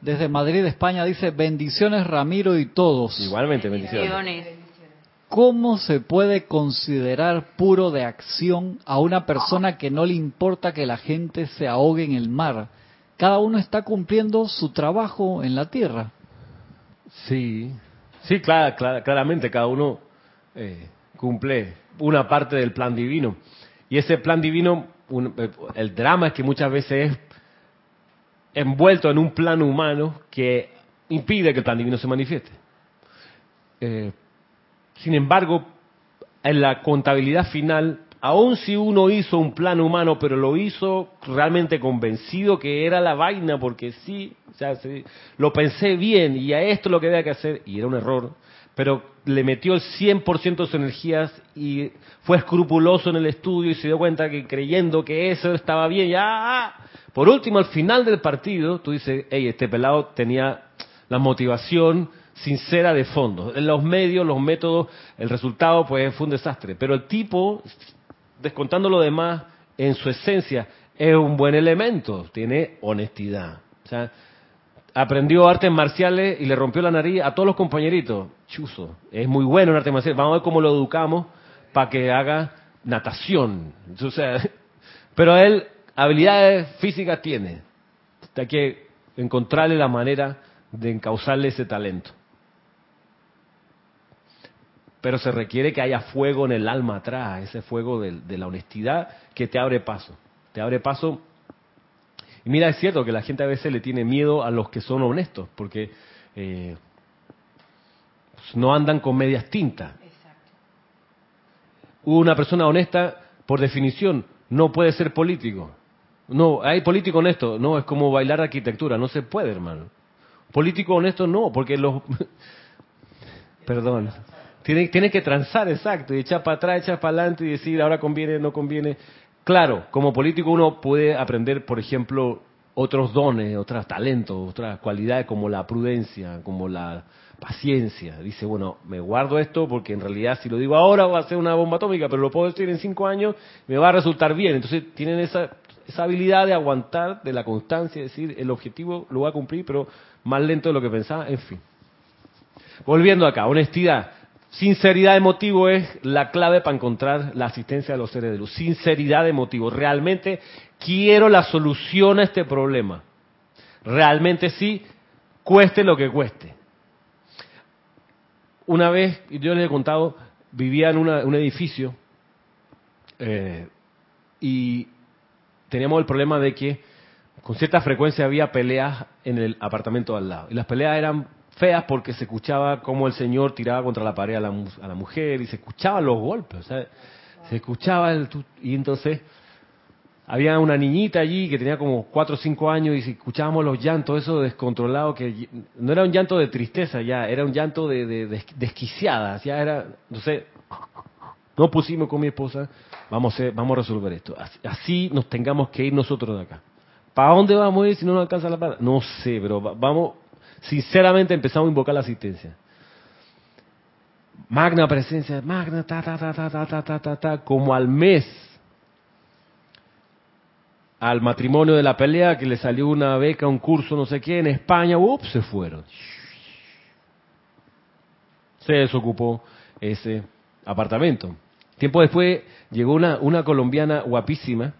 desde Madrid, España, dice, bendiciones Ramiro y todos. Igualmente, bendiciones. ¿Cómo se puede considerar puro de acción a una persona que no le importa que la gente se ahogue en el mar? Cada uno está cumpliendo su trabajo en la tierra. Sí, sí, claro, claramente cada uno eh, cumple una parte del plan divino. Y ese plan divino, eh, el drama es que muchas veces es envuelto en un plan humano que impide que el plan divino se manifieste. Eh, sin embargo, en la contabilidad final, aun si uno hizo un plan humano, pero lo hizo realmente convencido que era la vaina, porque sí, o sea, lo pensé bien y a esto lo que había que hacer, y era un error, pero le metió el 100% de sus energías y fue escrupuloso en el estudio y se dio cuenta que creyendo que eso estaba bien, ya. Por último, al final del partido, tú dices, hey, este pelado tenía la motivación sincera de fondo. Los medios, los métodos, el resultado pues fue un desastre. Pero el tipo, descontando lo demás, en su esencia es un buen elemento, tiene honestidad. O sea, aprendió artes marciales y le rompió la nariz a todos los compañeritos. Chuzo, es muy bueno en artes marciales. Vamos a ver cómo lo educamos para que haga natación. O sea, pero él habilidades físicas tiene. Hay que encontrarle la manera de encauzarle ese talento pero se requiere que haya fuego en el alma atrás, ese fuego de, la honestidad que te abre paso. Te abre paso. Y mira, es cierto que la gente a veces le tiene miedo a los que son honestos, porque eh, no andan con medias tintas. Una persona honesta, por definición, no puede ser político. No, hay político honesto, no, es como bailar arquitectura, no se puede, hermano. Político honesto no, porque los... Perdón. Tiene, tiene que transar, exacto, y echar para atrás, echar para adelante y decir ahora conviene, no conviene. Claro, como político uno puede aprender, por ejemplo, otros dones, otros talentos, otras cualidades como la prudencia, como la paciencia. Dice, bueno, me guardo esto porque en realidad si lo digo ahora va a ser una bomba atómica, pero lo puedo decir en cinco años, me va a resultar bien. Entonces tienen esa, esa habilidad de aguantar, de la constancia, decir, el objetivo lo va a cumplir, pero más lento de lo que pensaba, en fin. Volviendo acá, honestidad. Sinceridad de motivo es la clave para encontrar la asistencia de los seres de luz. Sinceridad de motivo. Realmente quiero la solución a este problema. Realmente sí, cueste lo que cueste. Una vez, yo les he contado, vivía en un edificio eh, y teníamos el problema de que con cierta frecuencia había peleas en el apartamento al lado. Y las peleas eran feas porque se escuchaba como el Señor tiraba contra la pared a la, a la mujer y se escuchaban los golpes, se escuchaba el, y entonces había una niñita allí que tenía como cuatro o cinco años y escuchábamos los llantos, eso descontrolado, que no era un llanto de tristeza ya, era un llanto de, de, desquiciada, ya era, no sé, no pusimos con mi esposa, vamos a, vamos a resolver esto. Así, nos tengamos que ir nosotros de acá. ¿Para dónde vamos a ir si no nos alcanza la plata? No sé, pero vamos, sinceramente empezamos a invocar la asistencia. Magna presencia, magna, ta, ta, ta, ta, ta, ta, ta, ta, ta, como al mes, al matrimonio de la pelea, que le salió una beca, un curso, no sé qué, en España, ups, se fueron. Se desocupó ese apartamento. Tiempo después llegó una, una colombiana guapísima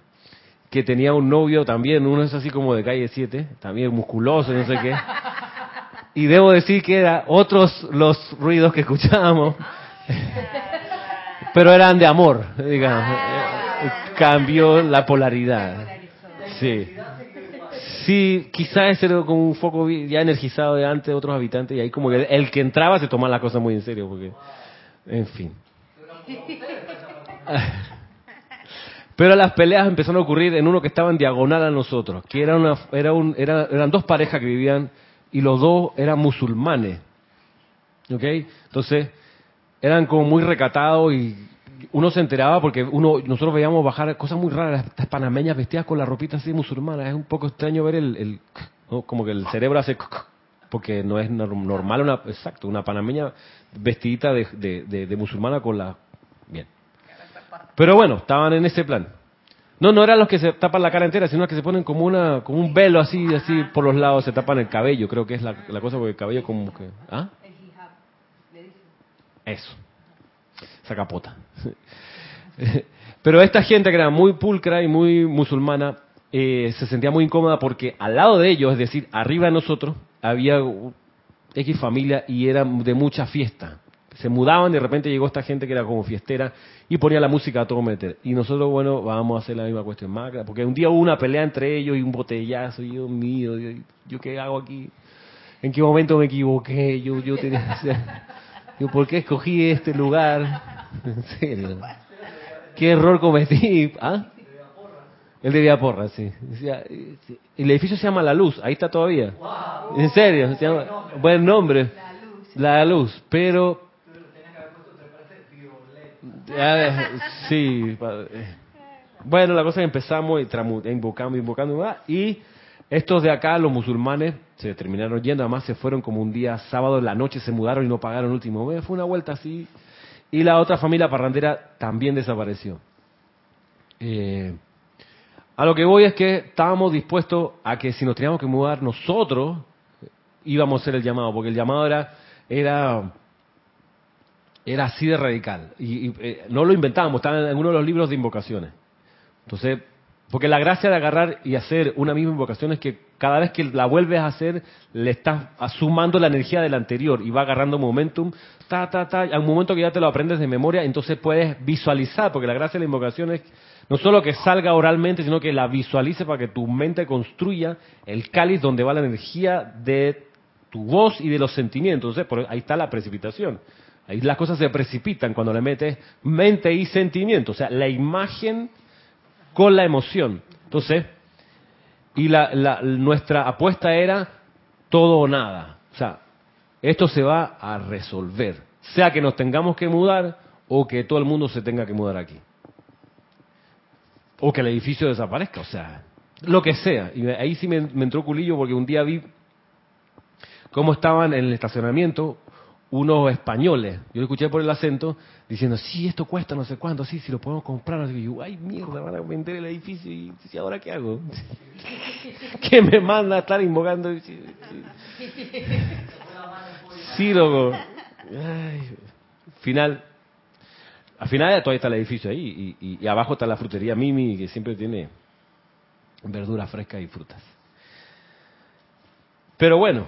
que tenía un novio también, uno es así como de calle 7, también musculoso, no sé qué. Y debo decir que eran otros los ruidos que escuchábamos, pero eran de amor, digamos. Cambió la polaridad. Sí. Sí, quizás ese era como un foco ya energizado de antes de otros habitantes y ahí como que el que entraba se tomaba la cosa muy en serio, porque, en fin. Pero las peleas empezaron a ocurrir en uno que estaba en diagonal a nosotros, que era una, era un, eran dos parejas que vivían y los dos eran musulmanes. ¿Ok? Entonces, eran como muy recatados y uno se enteraba porque uno nosotros veíamos bajar cosas muy raras, estas panameñas vestidas con la ropita así musulmana. Es un poco extraño ver el, como que el cerebro hace porque no es normal una exacto una panameña vestidita de, de musulmana con la bien pero bueno, estaban en ese plan. No, no eran los que se tapan la cara entera, sino los que se ponen como una como un velo así, así por los lados, se tapan el cabello, creo que es la, cosa, porque el cabello como que... ¿Ah? Eso. Esa capota. Pero esta gente que era muy pulcra y muy musulmana, eh, se sentía muy incómoda porque al lado de ellos, es decir, arriba de nosotros, había X familia y era de mucha fiesta se mudaban, de repente llegó esta gente que era como fiestera y ponía la música a todo meter. Y nosotros, bueno, vamos a hacer la misma cuestión más, porque un día hubo una pelea entre ellos y un botellazo, y Dios mío, yo, qué hago aquí? ¿En qué momento me equivoqué? Yo, yo tenía yo, ¿por qué escogí este lugar? En serio. ¿Qué error cometí? ¿Ah? El de Villaporra, sí. El edificio se llama La Luz, ahí está todavía. En serio, se llama, buen nombre. La Luz, pero sí. Eh. Bueno, la cosa es que empezamos invocando, invocando, y estos de acá, los musulmanes, se terminaron yendo, además se fueron como un día sábado en la noche, se mudaron y no pagaron último mes, fue una vuelta así, y la otra familia parrandera también desapareció. Eh, a lo que voy es que estábamos dispuestos a que si nos teníamos que mudar nosotros, íbamos a hacer el llamado, porque el llamado era, era era así de radical. Y, eh, no lo inventábamos, estaba en uno de los libros de invocaciones. Entonces, porque la gracia de agarrar y hacer una misma invocación es que cada vez que la vuelves a hacer, le estás sumando la energía del anterior y va agarrando momentum, ta, ta, ta, a un momento que ya te lo aprendes de memoria, entonces puedes visualizar, porque la gracia de la invocación es no solo que salga oralmente, sino que la visualice para que tu mente construya el cáliz donde va la energía de tu voz y de los sentimientos. Entonces, ahí está la precipitación. Ahí las cosas se precipitan cuando le metes mente y sentimiento, o sea, la imagen con la emoción. Entonces, y la, nuestra apuesta era todo o nada. O sea, esto se va a resolver, sea que nos tengamos que mudar o que todo el mundo se tenga que mudar aquí. O que el edificio desaparezca, o sea, lo que sea. Y ahí sí me, me entró culillo porque un día vi cómo estaban en el estacionamiento unos españoles, yo lo escuché por el acento, diciendo, sí, esto cuesta no sé cuánto, sí, si lo podemos comprar. Y yo, ay, mierda, van a vender el edificio y ¿ahora qué hago? ¿Qué me manda a estar invocando? Sí, loco. final, al final todavía está el edificio ahí y, y abajo está la frutería Mimi que siempre tiene verduras frescas y frutas. Pero bueno,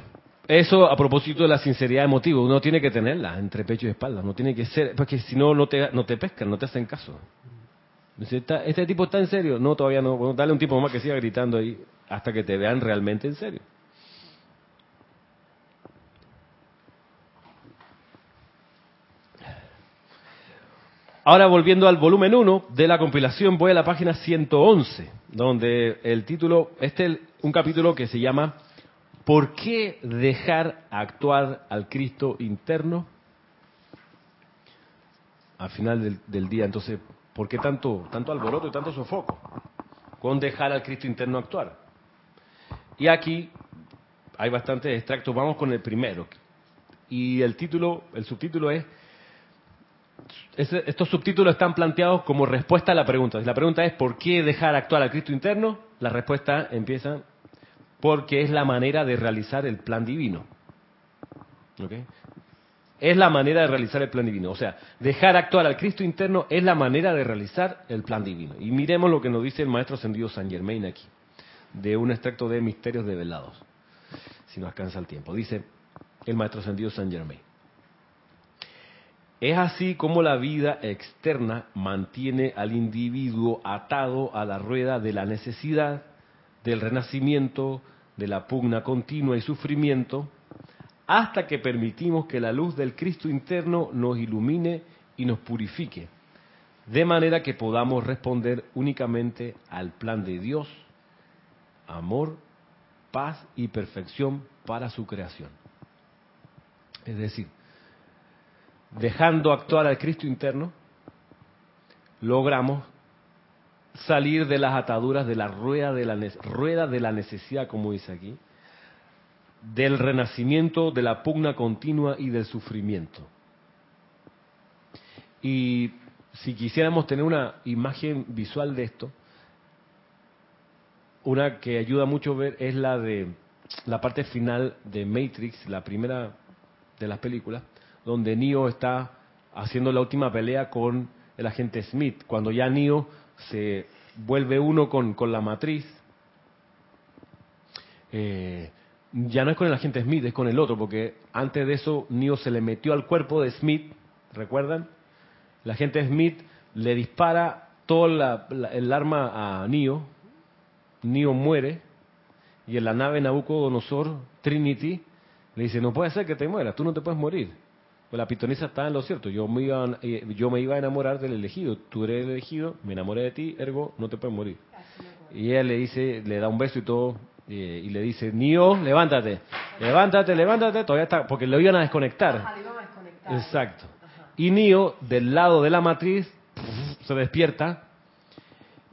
eso a propósito de la sinceridad emotiva, uno tiene que tenerla entre pecho y espalda, no tiene que ser, porque si no, no te, no te pescan, no te hacen caso. ¿Este tipo está en serio? No, todavía no. dale un tipo más que siga gritando ahí hasta que te vean realmente en serio. Ahora volviendo al volumen 1 de la compilación, voy a la página 111, donde el título, este es un capítulo que se llama ¿Por qué dejar actuar al Cristo interno? al final del, día. Entonces, ¿por qué tanto, tanto alboroto y tanto sofoco? Con dejar al Cristo interno actuar. Y aquí hay bastantes extractos. Vamos con el primero. Y el título, el subtítulo es ese- estos subtítulos están planteados como respuesta a la pregunta. Si la pregunta es ¿por qué dejar actuar al Cristo interno? La respuesta empieza porque es la manera de realizar el plan divino. ¿Ok? Es la manera de realizar el plan divino. O sea, dejar actuar al Cristo interno es la manera de realizar el plan divino. Y miremos lo que nos dice el maestro ascendido San Germain aquí, de un extracto de Misterios Develados, si nos alcanza el tiempo. Dice el maestro ascendido San Germain. Es así como la vida externa mantiene al individuo atado a la rueda de la necesidad, del renacimiento, de la pugna continua y sufrimiento, hasta que permitimos que la luz del Cristo interno nos ilumine y nos purifique, de manera que podamos responder únicamente al plan de Dios, amor, paz y perfección para su creación. Es decir, dejando actuar al Cristo interno, logramos salir de las ataduras de la rueda de la, rueda de la necesidad, como dice aquí, del renacimiento, de la pugna continua y del sufrimiento. Y si quisiéramos tener una imagen visual de esto, una que ayuda mucho ver es la de la parte final de Matrix, la primera de las películas, donde Neo está haciendo la última pelea con el agente Smith, cuando ya Neo se vuelve uno con, con la matriz. Eh, ya no es con el agente Smith, es con el otro, porque antes de eso Neo se le metió al cuerpo de Smith, ¿recuerdan? El agente Smith le dispara todo la- la- el arma a Neo, Neo muere, y en la nave Nabucodonosor, Trinity, le dice, no puede ser que te mueras, tú no te puedes morir. Pues la pitonisa está en lo cierto, yo me, iba, a- eh, yo me iba a enamorar del elegido, tú eres el elegido, me enamoré de ti, ergo, no te puedes morir. Y ella le dice, le da un beso y todo, eh, y le dice, Nio, levántate, levántate, levántate, todavía está, porque lo iban a desconectar. Exacto. Y Neo, del lado de la matriz, se despierta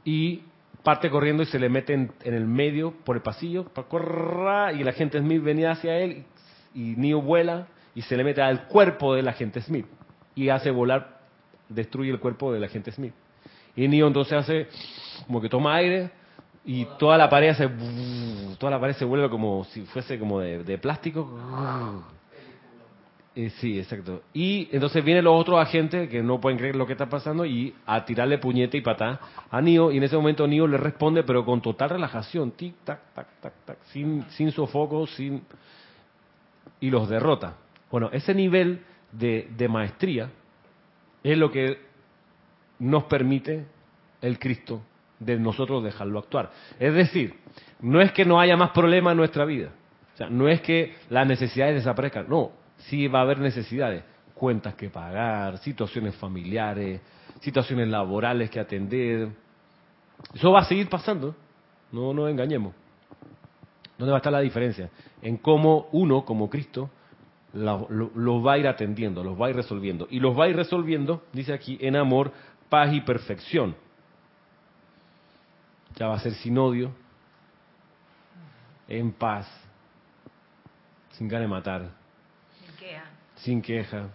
y parte corriendo y se le mete en, en el medio por el pasillo, y el agente Smith venía hacia él y, y Neo vuela y se le mete al cuerpo del agente Smith y hace volar, destruye el cuerpo del agente Smith. Y Neo entonces hace como que toma aire y toda la pared se toda la pared se vuelve como si fuese como de, plástico. Eh, sí, exacto. Y entonces vienen los otros agentes que no pueden creer lo que está pasando y a tirarle puñete y patá a Neo y en ese momento Neo le responde pero con total relajación, tic tac tac tac tac, sin sin sofoco, sin y los derrota. Bueno, ese nivel de, de maestría es lo que nos permite el Cristo de nosotros dejarlo actuar. Es decir, no es que no haya más problemas en nuestra vida. O sea, no es que las necesidades desaparezcan. No, sí va a haber necesidades. Cuentas que pagar, situaciones familiares, situaciones laborales que atender. Eso va a seguir pasando. No nos engañemos. ¿Dónde va a estar la diferencia? En cómo uno, como Cristo, lo, lo- los va a ir atendiendo, los va a ir resolviendo. Y los va a ir resolviendo, dice aquí, en amor, paz y perfección. Ya va a ser sin odio, en paz, sin ganas de matar, sin queja.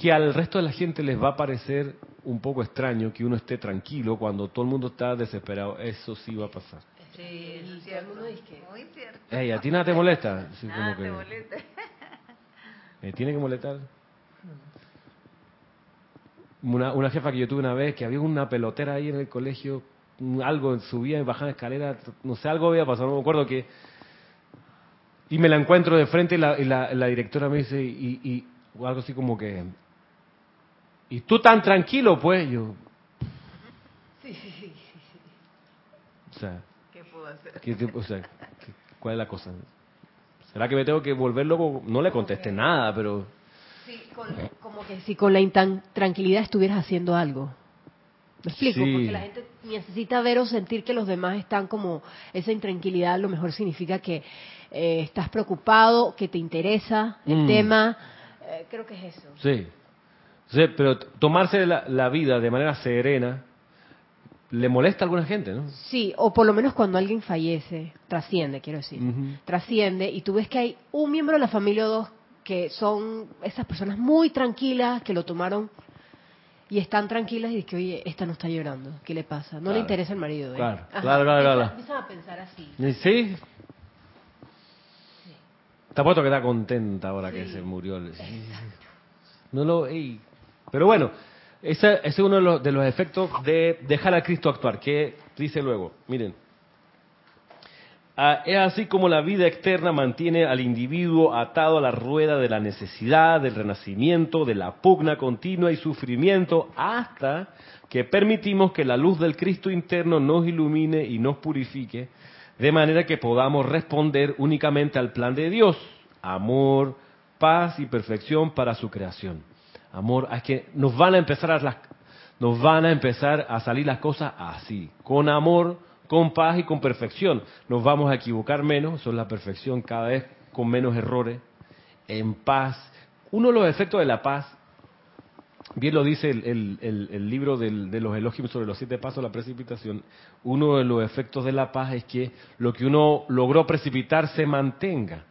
Que al resto de la gente les va a parecer un poco extraño que uno esté tranquilo cuando todo el mundo está desesperado. Eso sí va a pasar. Sí, eso es cierto. Muy cierto. Ey, ¿a ti nada te molesta? Sí, como Nada que te molesta. me tiene que molestar. Una, una jefa que yo tuve una vez, que había una pelotera ahí en el colegio, algo, subía y bajaba escalera, no sé, algo había pasado, no me acuerdo qué. Y me la encuentro de frente y la, y la, la directora me dice, y, y o algo así como que, ¿y tú tan tranquilo pues? Yo, o sea, ¿Qué puedo hacer? ¿Qué tipo- o sea, ¿qué- ¿cuál es la cosa? ¿Será que me tengo que volver loco? No le contesté nada, pero... Sí, con- como que si con la intan- tranquilidad estuvieras haciendo algo. ¿Me explico? Sí. Porque la gente necesita ver o sentir que los demás están como esa intranquilidad, a lo mejor significa que eh, estás preocupado, que te interesa el Mm. tema, Eh, creo que es eso. Sí. Sí, pero tomarse la, la vida de manera serena le molesta a alguna gente, ¿no? Sí, o por lo menos cuando alguien fallece, trasciende, quiero decir, trasciende y tú ves que hay un miembro de la familia o dos que son esas personas muy tranquilas que lo tomaron y están tranquilas y dices que, oye, esta no está llorando, ¿qué le pasa? No Claro. le interesa el marido. ¿eh? Claro, Ajá. claro, claro, claro. Empiezan a pensar así. ¿Y ¿Sí? Te apuesto que está contenta ahora que Sí. se murió. el- No lo... ey. Pero bueno, ese, es uno de los, de los efectos de dejar a Cristo actuar, que dice luego, miren, Ah, es así como la vida externa mantiene al individuo atado a la rueda de la necesidad, del renacimiento, de la pugna continua y sufrimiento, hasta que permitimos que la luz del Cristo interno nos ilumine y nos purifique, de manera que podamos responder únicamente al plan de Dios, amor, paz y perfección para su creación. Amor, es que nos van a empezar a las, nos van a empezar a salir las cosas así, con amor, con paz y con perfección. Nos vamos a equivocar menos, eso es la perfección, cada vez con menos errores, en paz. Uno de los efectos de la paz, bien lo dice el, el- el- libro del- de los elogios sobre los siete pasos de la precipitación, uno de los efectos de la paz es que lo que uno logró precipitar se mantenga.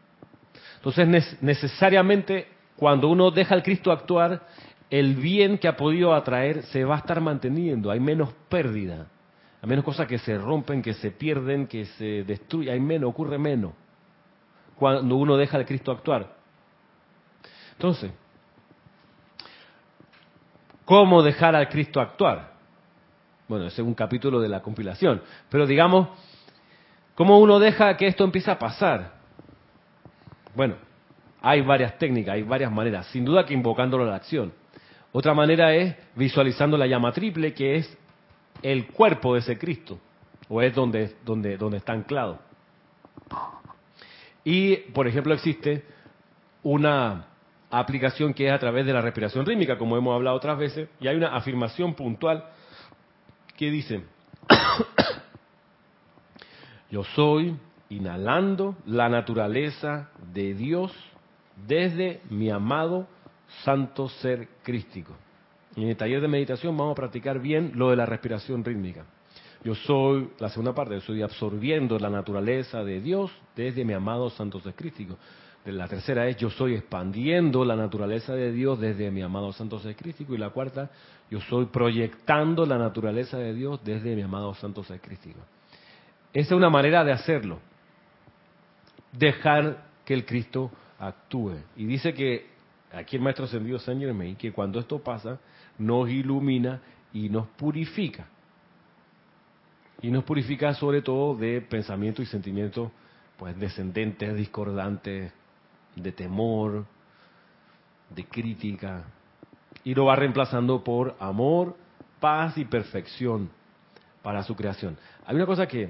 Entonces, necesariamente, cuando uno deja al Cristo actuar, el bien que ha podido atraer se va a estar manteniendo, hay menos pérdida, hay menos cosas que se rompen, que se pierden, que se destruyen, hay menos, ocurre menos, cuando uno deja al Cristo actuar. Entonces, ¿cómo dejar al Cristo actuar? Bueno, ese es un capítulo de la compilación, pero digamos, ¿cómo uno deja que esto empiece a pasar? Bueno, hay varias técnicas, hay varias maneras. Sin duda que invocándolo a la acción. Otra manera es visualizando la llama triple, que es el cuerpo de ese Cristo, o es donde, donde, donde está anclado. Y, por ejemplo, existe una aplicación que es a través de la respiración rítmica, como hemos hablado otras veces, y hay una afirmación puntual que dice, yo soy inhalando la naturaleza de Dios desde mi amado santo ser crístico. En el taller de meditación vamos a practicar bien lo de la respiración rítmica. Yo soy, la segunda parte, yo soy absorbiendo la naturaleza de Dios desde mi amado santo ser crístico. La tercera es yo soy expandiendo la naturaleza de Dios desde mi amado santo ser crístico. Y la cuarta, yo soy proyectando la naturaleza de Dios desde mi amado santo ser crístico. Esa es una manera de hacerlo. Dejar que el Cristo actúe. Y dice que aquí el Maestro Ascendido Saint Germain, que cuando esto pasa, nos ilumina y nos purifica. Y nos purifica sobre todo de pensamientos y sentimientos pues descendentes, discordantes, de temor, de crítica. Y lo va reemplazando por amor, paz y perfección para su creación. Hay una cosa que,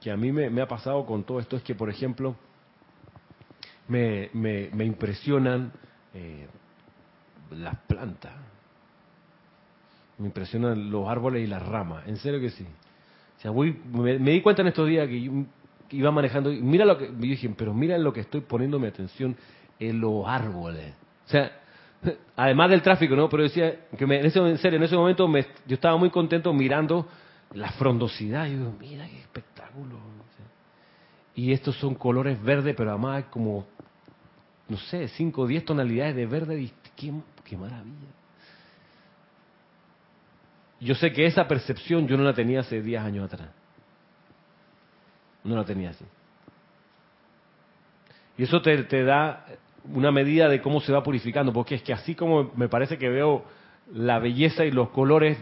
que a mí me ha pasado con todo esto, es que, por ejemplo, me, me, me impresionan eh, las plantas, me impresionan los árboles y las ramas, en serio que sí. O sea, voy, me, di cuenta en estos días que, yo, iba manejando y mira lo que, yo dije, pero mira en lo que estoy poniendo mi atención en los árboles. O sea, además del tráfico, ¿no? Pero decía que me, en, ese, en serio, en ese momento me, yo estaba muy contento mirando la frondosidad. Y digo, mira qué espectáculo. Y estos son colores verdes, pero además como, no sé, 5 o 10 tonalidades de verde. Qué, qué maravilla. Yo sé que esa percepción yo no la tenía hace 10 años atrás. No la tenía así. Y eso te, te, da una medida de cómo se va purificando, porque es que así como me parece que veo la belleza y los colores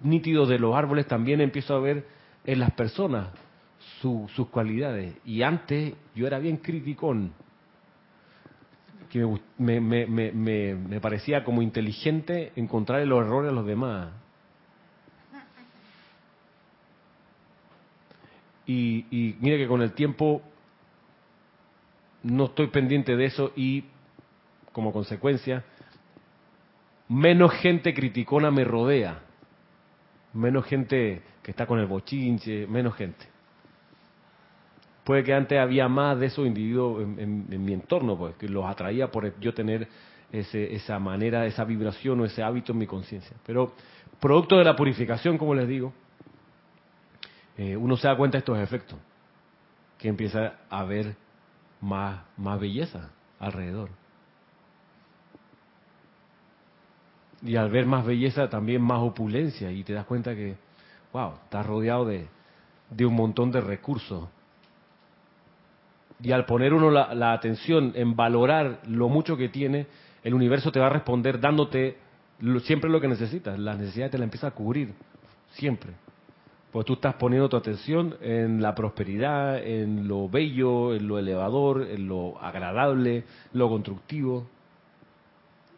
nítidos de los árboles, también empiezo a ver en las personas su, sus cualidades. Y antes yo era bien criticón, que me, me, me, me, parecía como inteligente encontrar los errores a los demás. Y, y mire que con el tiempo no estoy pendiente de eso y como consecuencia menos gente criticona me rodea, menos gente que está con el bochinche, menos gente. Puede que antes había más de esos individuos en, mi entorno, pues, que los atraía por yo tener ese, esa manera, esa vibración o ese hábito en mi conciencia. Pero producto de la purificación, como les digo, eh, uno se da cuenta de estos efectos, que empieza a ver más, belleza alrededor. Y al ver más belleza, también más opulencia, y te das cuenta que, wow, estás rodeado de, de un montón de recursos. Y al poner uno la, la atención en valorar lo mucho que tiene, el universo te va a responder dándote siempre lo que necesitas. Las necesidades te la empieza a cubrir, siempre. Pues tú estás poniendo tu atención en la prosperidad, en lo bello, en lo elevador, en lo agradable, lo constructivo.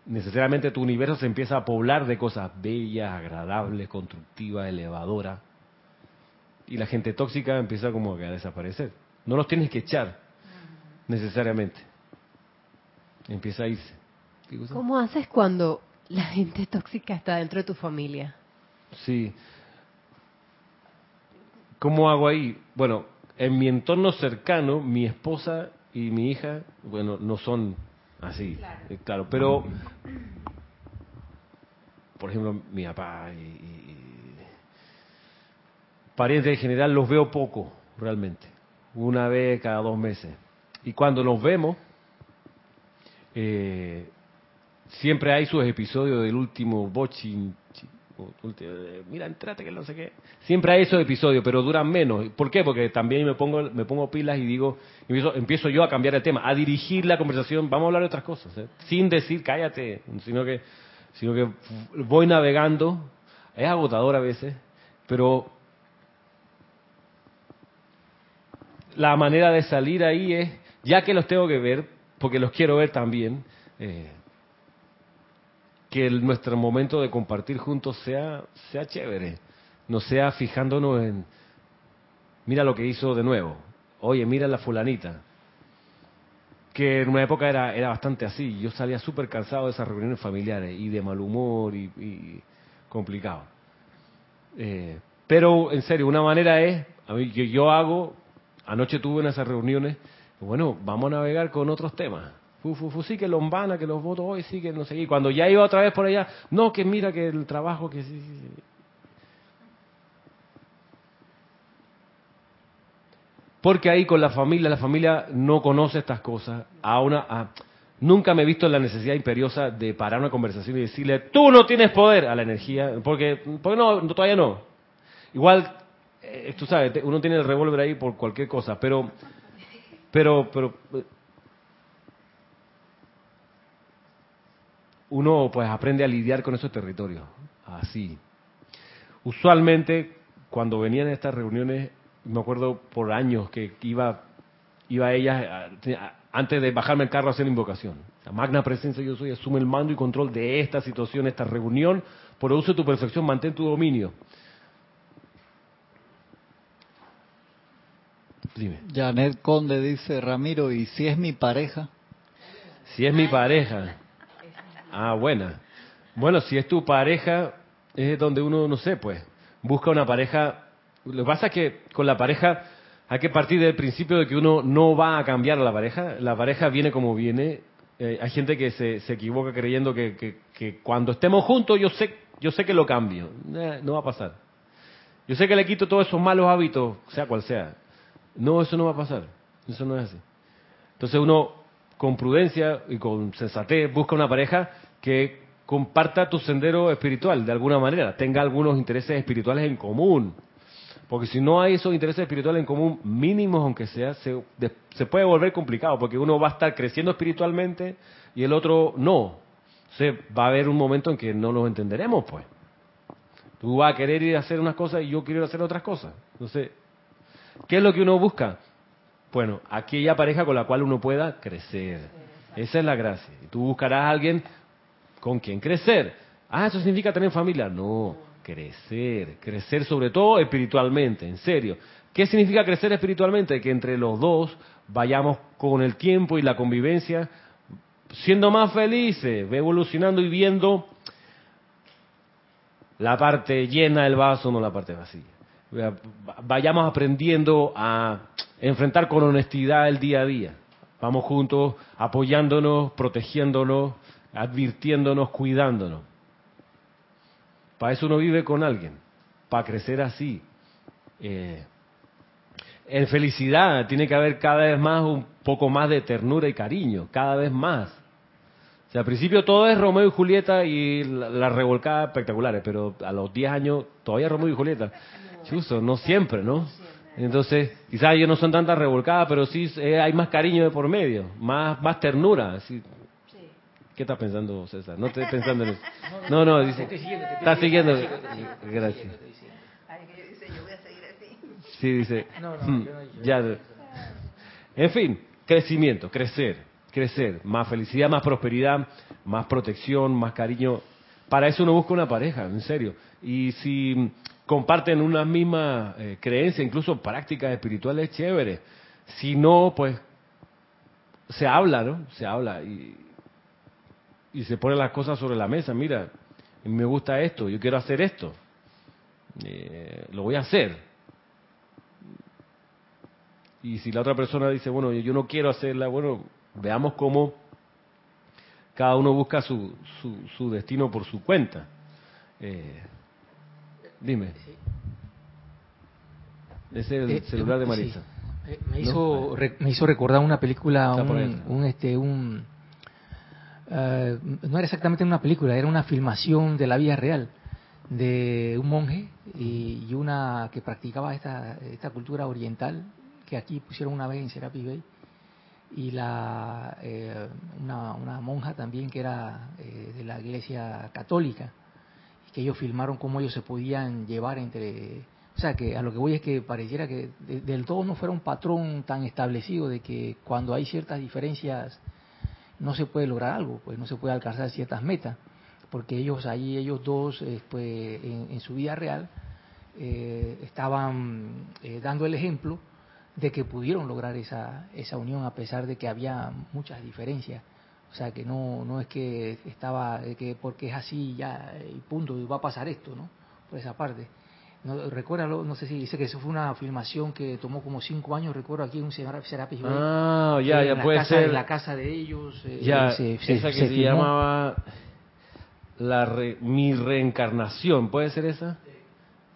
Necesariamente tu universo se empieza a poblar de cosas bellas, agradables, constructivas, elevadoras. Y la gente tóxica empieza como a desaparecer. No los tienes que echar, necesariamente. Empieza a irse. ¿Cómo haces cuando la gente tóxica está dentro de tu familia? Sí. ¿Cómo hago ahí? Bueno, en mi entorno cercano, mi esposa y mi hija, bueno, no son así, claro, pero, por ejemplo, mi papá y, y parientes en general los veo poco, realmente, una vez cada dos meses. Y cuando nos vemos, eh, siempre hay sus episodios del último bochin, mira, entrate que no sé qué. Siempre hay esos episodios, pero duran menos. ¿Por qué? Porque también me pongo, me pongo pilas y digo, empiezo, empiezo yo a cambiar el tema, a dirigir la conversación. Vamos a hablar de otras cosas, ¿eh? sin decir cállate, sino que, sino que voy navegando. Es agotador a veces, pero la manera de salir ahí es, ya que los tengo que ver, porque los quiero ver también, eh, que nuestro momento de compartir juntos sea, sea chévere, no sea fijándonos en, mira lo que hizo de nuevo, oye, mira la fulanita, que en una época era, era bastante así, yo salía súper cansado de esas reuniones familiares y de mal humor y, y complicado. Eh, pero en serio, una manera es, a mí, yo, yo hago, anoche tuve en esas reuniones, bueno, vamos a navegar con otros temas Fu, sí que Lombana, que los votos hoy, sí que no sé. Y cuando ya iba otra vez por allá, no, que mira que el trabajo que sí, Porque ahí con la familia, la familia no conoce estas cosas. A una, nunca me he visto en la necesidad imperiosa de parar una conversación y decirle, tú no tienes poder a la energía, porque, porque no, todavía no. Igual, eh, tú sabes, uno tiene el revólver ahí por cualquier cosa, pero, pero, pero uno pues aprende a lidiar con esos territorios, así. Usualmente cuando venían a estas reuniones, me acuerdo por años que iba iba ella antes de bajarme el carro a hacer invocación. La magna presencia yo soy, asume el mando y control de esta situación, esta reunión, por uso de tu perfección, mantén tu dominio. Dime. Janet Conde dice, Ramiro, ¿y si es mi pareja? Si es mi pareja. Ah, buena. Bueno, si es tu pareja, es donde uno, no sé, pues, busca una pareja. Lo que pasa es que con la pareja hay que partir del principio de que uno no va a cambiar a la pareja. La pareja viene como viene. Eh, hay gente que se, se equivoca creyendo que, que, cuando estemos juntos yo sé, yo sé que lo cambio. Eh, no va a pasar. Yo sé que le quito todos esos malos hábitos, sea cual sea. No, eso no va a pasar. Eso no es así. Entonces uno con prudencia y con sensatez, busca una pareja que comparta tu sendero espiritual de alguna manera, tenga algunos intereses espirituales en común. Porque si no hay esos intereses espirituales en común, mínimos aunque sea, se, se puede volver complicado, porque uno va a estar creciendo espiritualmente y el otro no. Entonces va a haber un momento en que no nos entenderemos, pues. Tú vas a querer ir a hacer unas cosas y yo quiero hacer otras cosas. Entonces, ¿qué es lo que uno busca? Bueno, aquella pareja con la cual uno pueda crecer. Esa es la gracia. Tú buscarás a alguien con quien crecer. Ah, eso significa tener familia. No, crecer. Crecer sobre todo espiritualmente, en serio. ¿Qué significa crecer espiritualmente? Que entre los dos vayamos con el tiempo y la convivencia siendo más felices, evolucionando y viendo la parte llena del vaso, no la parte vacía. Vayamos aprendiendo a enfrentar con honestidad el día a día. Vamos juntos apoyándonos, protegiéndonos, advirtiéndonos, cuidándonos. Para eso uno vive con alguien, para crecer así. Eh, en felicidad tiene que haber cada vez más un poco más de ternura y cariño, cada vez más. O sea, al principio todo es Romeo y Julieta y las la revolcadas espectaculares, pero a los 10 años todavía Romeo y Julieta. Chuso, no siempre, ¿no? Entonces, quizás ellos no son tantas revolcadas, pero sí eh, hay más cariño de por medio, más, más ternura. ¿sí? ¿Qué estás pensando, César? No estoy pensando en eso. No, no, dice. Estás siguiendo. Gracias. Sí, dice. "Hmm, ya. En fin, crecimiento, crecer, crecer, más felicidad, más prosperidad, más protección, más cariño. Para eso uno busca una pareja, en serio. Y si comparten una misma eh, creencia, incluso prácticas espirituales chéveres, si no, pues se habla, ¿no? Se habla y, y se ponen las cosas sobre la mesa. Mira, me gusta esto, yo quiero hacer esto, eh, lo voy a hacer. Y si la otra persona dice, bueno, yo no quiero hacerla, bueno, veamos cómo cada uno busca su, su, su destino por su cuenta. Eh, dime. Ese es el Eh, celular de sí. Marisa. Eh, me, ¿No? hizo, re- me hizo recordar una película, un, este, un eh, no era exactamente una película, era una filmación de la vida real de un monje y, y una que practicaba esta, esta cultura oriental que aquí pusieron una vez en Serapis Bay y la eh, una, una monja también que era eh, de la iglesia católica que ellos filmaron cómo ellos se podían llevar entre o sea que a lo que voy es que pareciera que de- del todo no fuera un patrón tan establecido de que cuando hay ciertas diferencias no se puede lograr algo pues no se puede alcanzar ciertas metas porque ellos ahí ellos dos pues, en, en su vida real eh, estaban eh, dando el ejemplo de que pudieron lograr esa, esa unión a pesar de que había muchas diferencias. O sea, que no, no es que estaba, que porque es así ya y punto, y va a pasar esto, ¿no? Por esa parte. No, recuérdalo, no sé si dice que eso fue una filmación que tomó como cinco años, recuerdo aquí en un Serapis Bay, Ah, ya, en ya la puede casa, ser. En la casa de ellos eh, Ya, se, se- esa que se llamaba la re- mi reencarnación, ¿puede ser esa?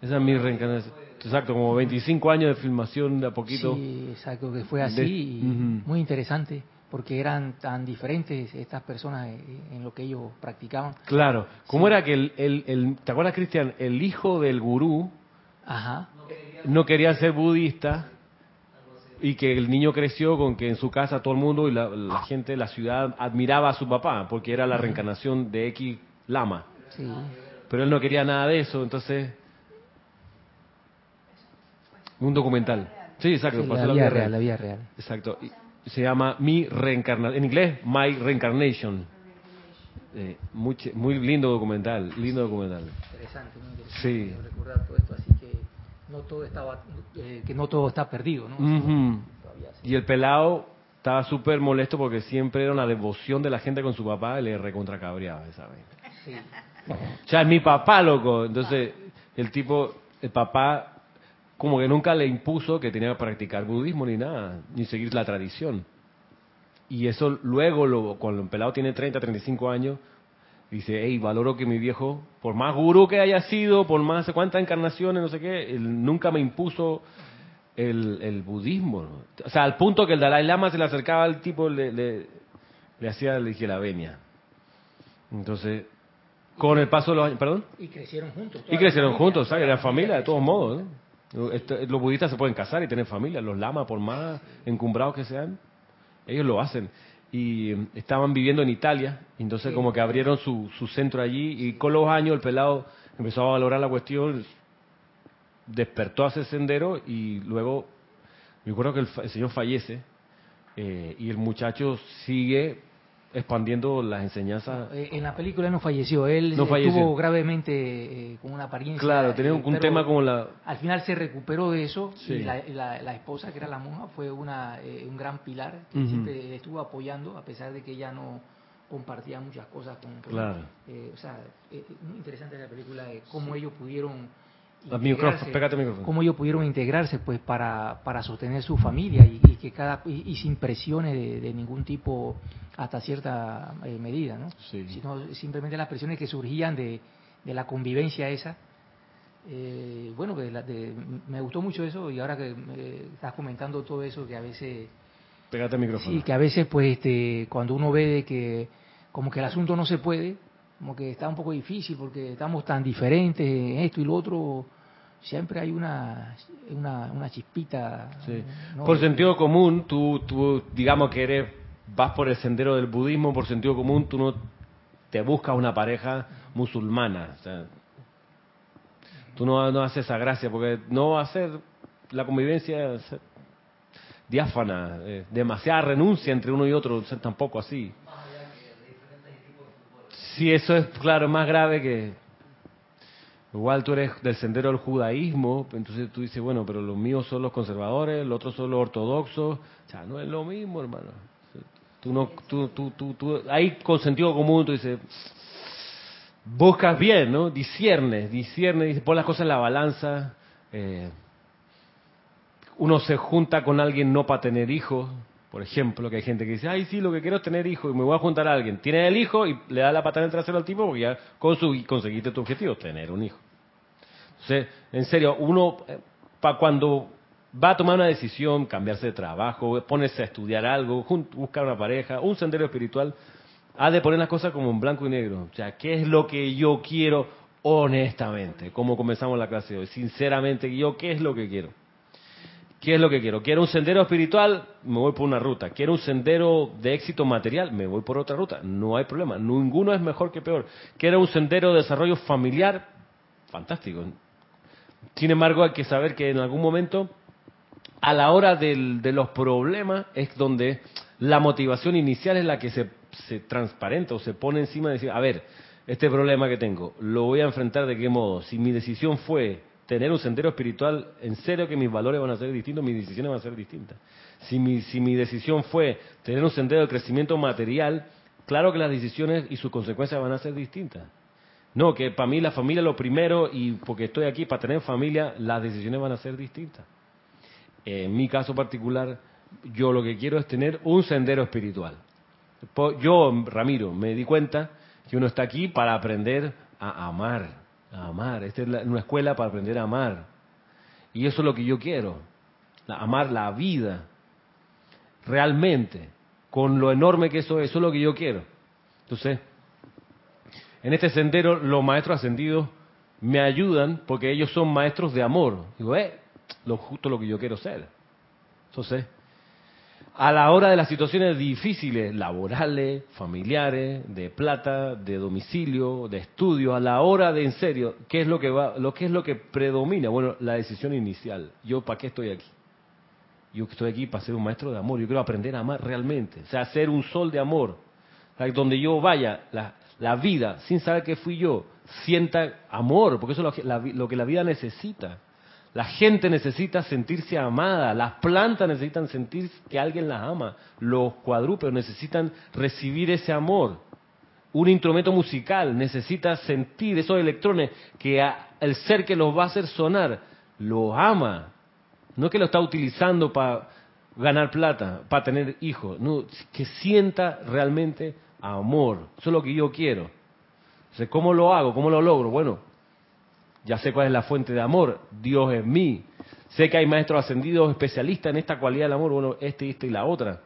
Esa es mi reencarnación. Exacto, como 25 años de filmación de a poquito. Sí, exacto, que fue así, De- y Ujú. muy interesante, porque eran tan diferentes estas personas en lo que ellos practicaban. Claro. ¿Cómo era que el, el, el- ¿te acuerdas, Cristian? El hijo del gurú Ajá, no quería ser budista y que el niño creció con que en su casa todo el mundo y la, la gente de la ciudad admiraba a su papá porque era la reencarnación de X Lama. sí. Pero él no quería nada de eso, entonces... Un documental. Sí, exacto. Sí, pasó la la vida vida real, real. la vida real. Exacto. Y se llama Mi Reencarnación. En inglés, My Reincarnation. Eh, muy, lindo documental, lindo documental. Interesante, interesante Sí. recordar todo esto, así que no todo estaba, eh, que no todo está perdido, ¿no? Todavía sí. Y el pelado estaba súper molesto porque siempre era una devoción de la gente con su papá y le recontracabreaba esa vaina. Sí. O sea, es mi papá, loco. Entonces, el tipo, el papá, como que nunca le impuso que tenía que practicar budismo ni nada, ni seguir la tradición. Y eso luego, lo, cuando el pelado tiene 30, 35 años, dice, hey, valoro que mi viejo, por más gurú que haya sido, por más cuántas encarnaciones, no sé qué, él nunca me impuso el, el budismo. ¿no? O sea, al punto que el Dalai Lama se le acercaba al tipo, le, le, le hacía la venia. Entonces, con el paso de los años, perdón. Y crecieron juntos. Y crecieron familia, juntos, ¿sabes? la familia, de todos modos. ¿no? Esto- Los budistas se pueden casar y tener familia. Los lamas, por más encumbrados que sean, ellos lo hacen. Y eh, estaban viviendo en Italia, y entonces Sí. como que abrieron su, su centro allí, y con los años el pelado empezó a valorar la cuestión, despertó a ese sendero, y luego, me acuerdo que el señor fallece, eh, y el muchacho sigue expandiendo las enseñanzas. Eh, en la película no falleció, él No eh, falleció. estuvo gravemente eh, con una apariencia. Claro, tenía un, tema como la... Al final se recuperó de eso Sí. y la, la- la esposa, que era la monja, fue una, eh, un gran pilar que siempre le estuvo apoyando, a pesar de que ella no compartía muchas cosas con. Claro. Eh, o sea, muy interesante la película de cómo ellos pudieron cómo ellos pudieron integrarse pues para, para sostener su familia y, que cada y, sin presiones de, ningún tipo hasta cierta eh, medida, ¿no? Sino simplemente las presiones que surgían de, de la convivencia esa. Eh, bueno, me gustó mucho eso y ahora que estás comentando todo eso que a veces Pégate el micrófono. Sí, que a veces pues este, cuando uno ve de que como que el asunto no se puede, como que está un poco difícil porque estamos tan diferentes en esto y lo otro, siempre hay una, una, chispita. Por sentido común, tú, tú, digamos que eres, vas por el sendero del budismo, por sentido común, tú no te buscas una pareja musulmana. O sea, tú no, no haces esa gracia, porque no va a ser la convivencia diáfana, eh, demasiada renuncia entre uno y otro, tampoco así. Sí, eso es, claro, más grave que... Igual tú eres del sendero del judaísmo, entonces tú dices, bueno, pero los míos son los conservadores, los otros son los ortodoxos. O sea, no es lo mismo, hermano. Tú no, tú, tú, tú, tú ahí con sentido común tú dices, buscas bien, ¿no? Disciernes, disciernes, pon las cosas en la balanza. Eh, uno se junta con alguien no para tener hijos, por ejemplo, que hay gente que dice, ay, sí, lo que quiero es tener hijos y me voy a juntar a alguien. Tiene el hijo y le da la pata en el trasero al tipo porque ya conseguiste tu objetivo, tener un hijo. Entonces, en serio, uno, eh, para cuando va a tomar una decisión, cambiarse de trabajo, ponerse a estudiar algo, buscar una pareja, un sendero espiritual, ha de poner las cosas como en blanco y negro. O sea, ¿qué es lo que yo quiero honestamente? Como comenzamos la clase de hoy. Sinceramente, yo, ¿qué es lo que quiero? ¿Qué es lo que quiero? ¿Quiero un sendero espiritual? Me voy por una ruta. ¿Quiero un sendero de éxito material? Me voy por otra ruta. No hay problema. Ninguno es mejor que peor. ¿Quiero un sendero de desarrollo familiar? Fantástico. Sin embargo, hay que saber que en algún momento, a la hora de los problemas, es donde la motivación inicial es la que se, transparenta o se pone encima de decir, a ver, este problema que tengo, ¿lo voy a enfrentar de qué modo? Si mi decisión fue tener un sendero espiritual, en serio que mis valores van a ser distintos, mis decisiones van a ser distintas. Si mi, si mi decisión fue tener un sendero de crecimiento material, claro que las decisiones y sus consecuencias van a ser distintas. No, que para mí la familia es lo primero y porque estoy aquí para tener familia, las decisiones van a ser distintas. En mi caso particular, yo lo que quiero es tener un sendero espiritual. Yo, Ramiro, me di cuenta que uno está aquí para aprender a amar amar. Esta es una escuela para aprender a amar. Y eso es lo que yo quiero. amar la vida. Realmente. Con lo enorme que eso es. Eso es lo que yo quiero. Entonces, en este sendero los maestros ascendidos me ayudan porque ellos son maestros de amor. Digo, eh, lo justo lo que yo quiero ser. Entonces, a la hora de las situaciones difíciles, laborales, familiares, de plata, de domicilio, de estudio, a la hora de en serio, ¿qué es lo que va, lo que es lo que predomina? Bueno, la decisión inicial. Yo para qué estoy aquí? Yo estoy aquí para ser un maestro de amor. Yo quiero aprender a amar realmente, o sea, ser un sol de amor, donde yo vaya, la, vida, sin saber que fui yo, sienta amor, porque eso es lo que la vida necesita. La gente necesita sentirse amada, las plantas necesitan sentir que alguien las ama, los cuadrúpedos necesitan recibir ese amor. Un instrumento musical necesita sentir esos electrones que el ser que los va a hacer sonar lo ama. No que lo está utilizando para ganar plata, para tener hijos, no, que sienta realmente amor. Eso es lo que yo quiero. ¿Cómo lo hago? ¿Cómo lo logro? Bueno, ya sé cuál es la fuente de amor, Dios es mí. Sé que hay maestros ascendidos especialistas en esta cualidad del amor, bueno, este, este y la otra.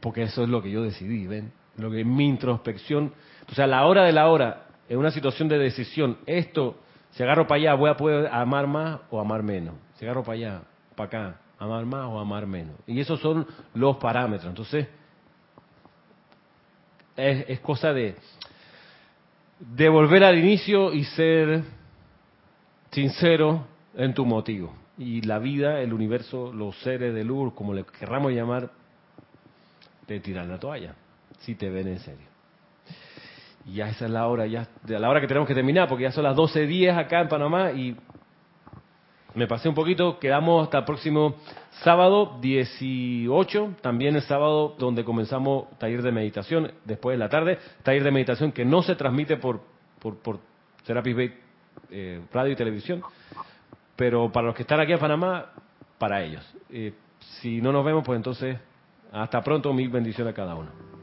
Porque eso es lo que yo decidí, ¿ven? Lo que mi introspección. O sea, a la hora de la hora, en una situación de decisión, esto, si agarro para allá, voy a poder amar más o amar menos. Si agarro para allá, para acá, amar más o amar menos. Y esos son los parámetros. Entonces, es, es cosa de, de volver al inicio y ser sincero en tu motivo. Y la vida, el universo, los seres de luz, como le querramos llamar, te tiran la toalla, si te ven en serio. Y ya esa es la hora, ya la hora que tenemos que terminar, porque ya son las 12.10 acá en Panamá y me pasé un poquito, quedamos hasta el próximo sábado 18, también el sábado donde comenzamos taller de meditación, después de la tarde, taller de meditación que no se transmite por, por, por Serapis Bay eh, radio y televisión. Pero para los que están aquí en Panamá, para ellos. Eh, si no nos vemos, pues entonces, hasta pronto, mil bendiciones a cada uno.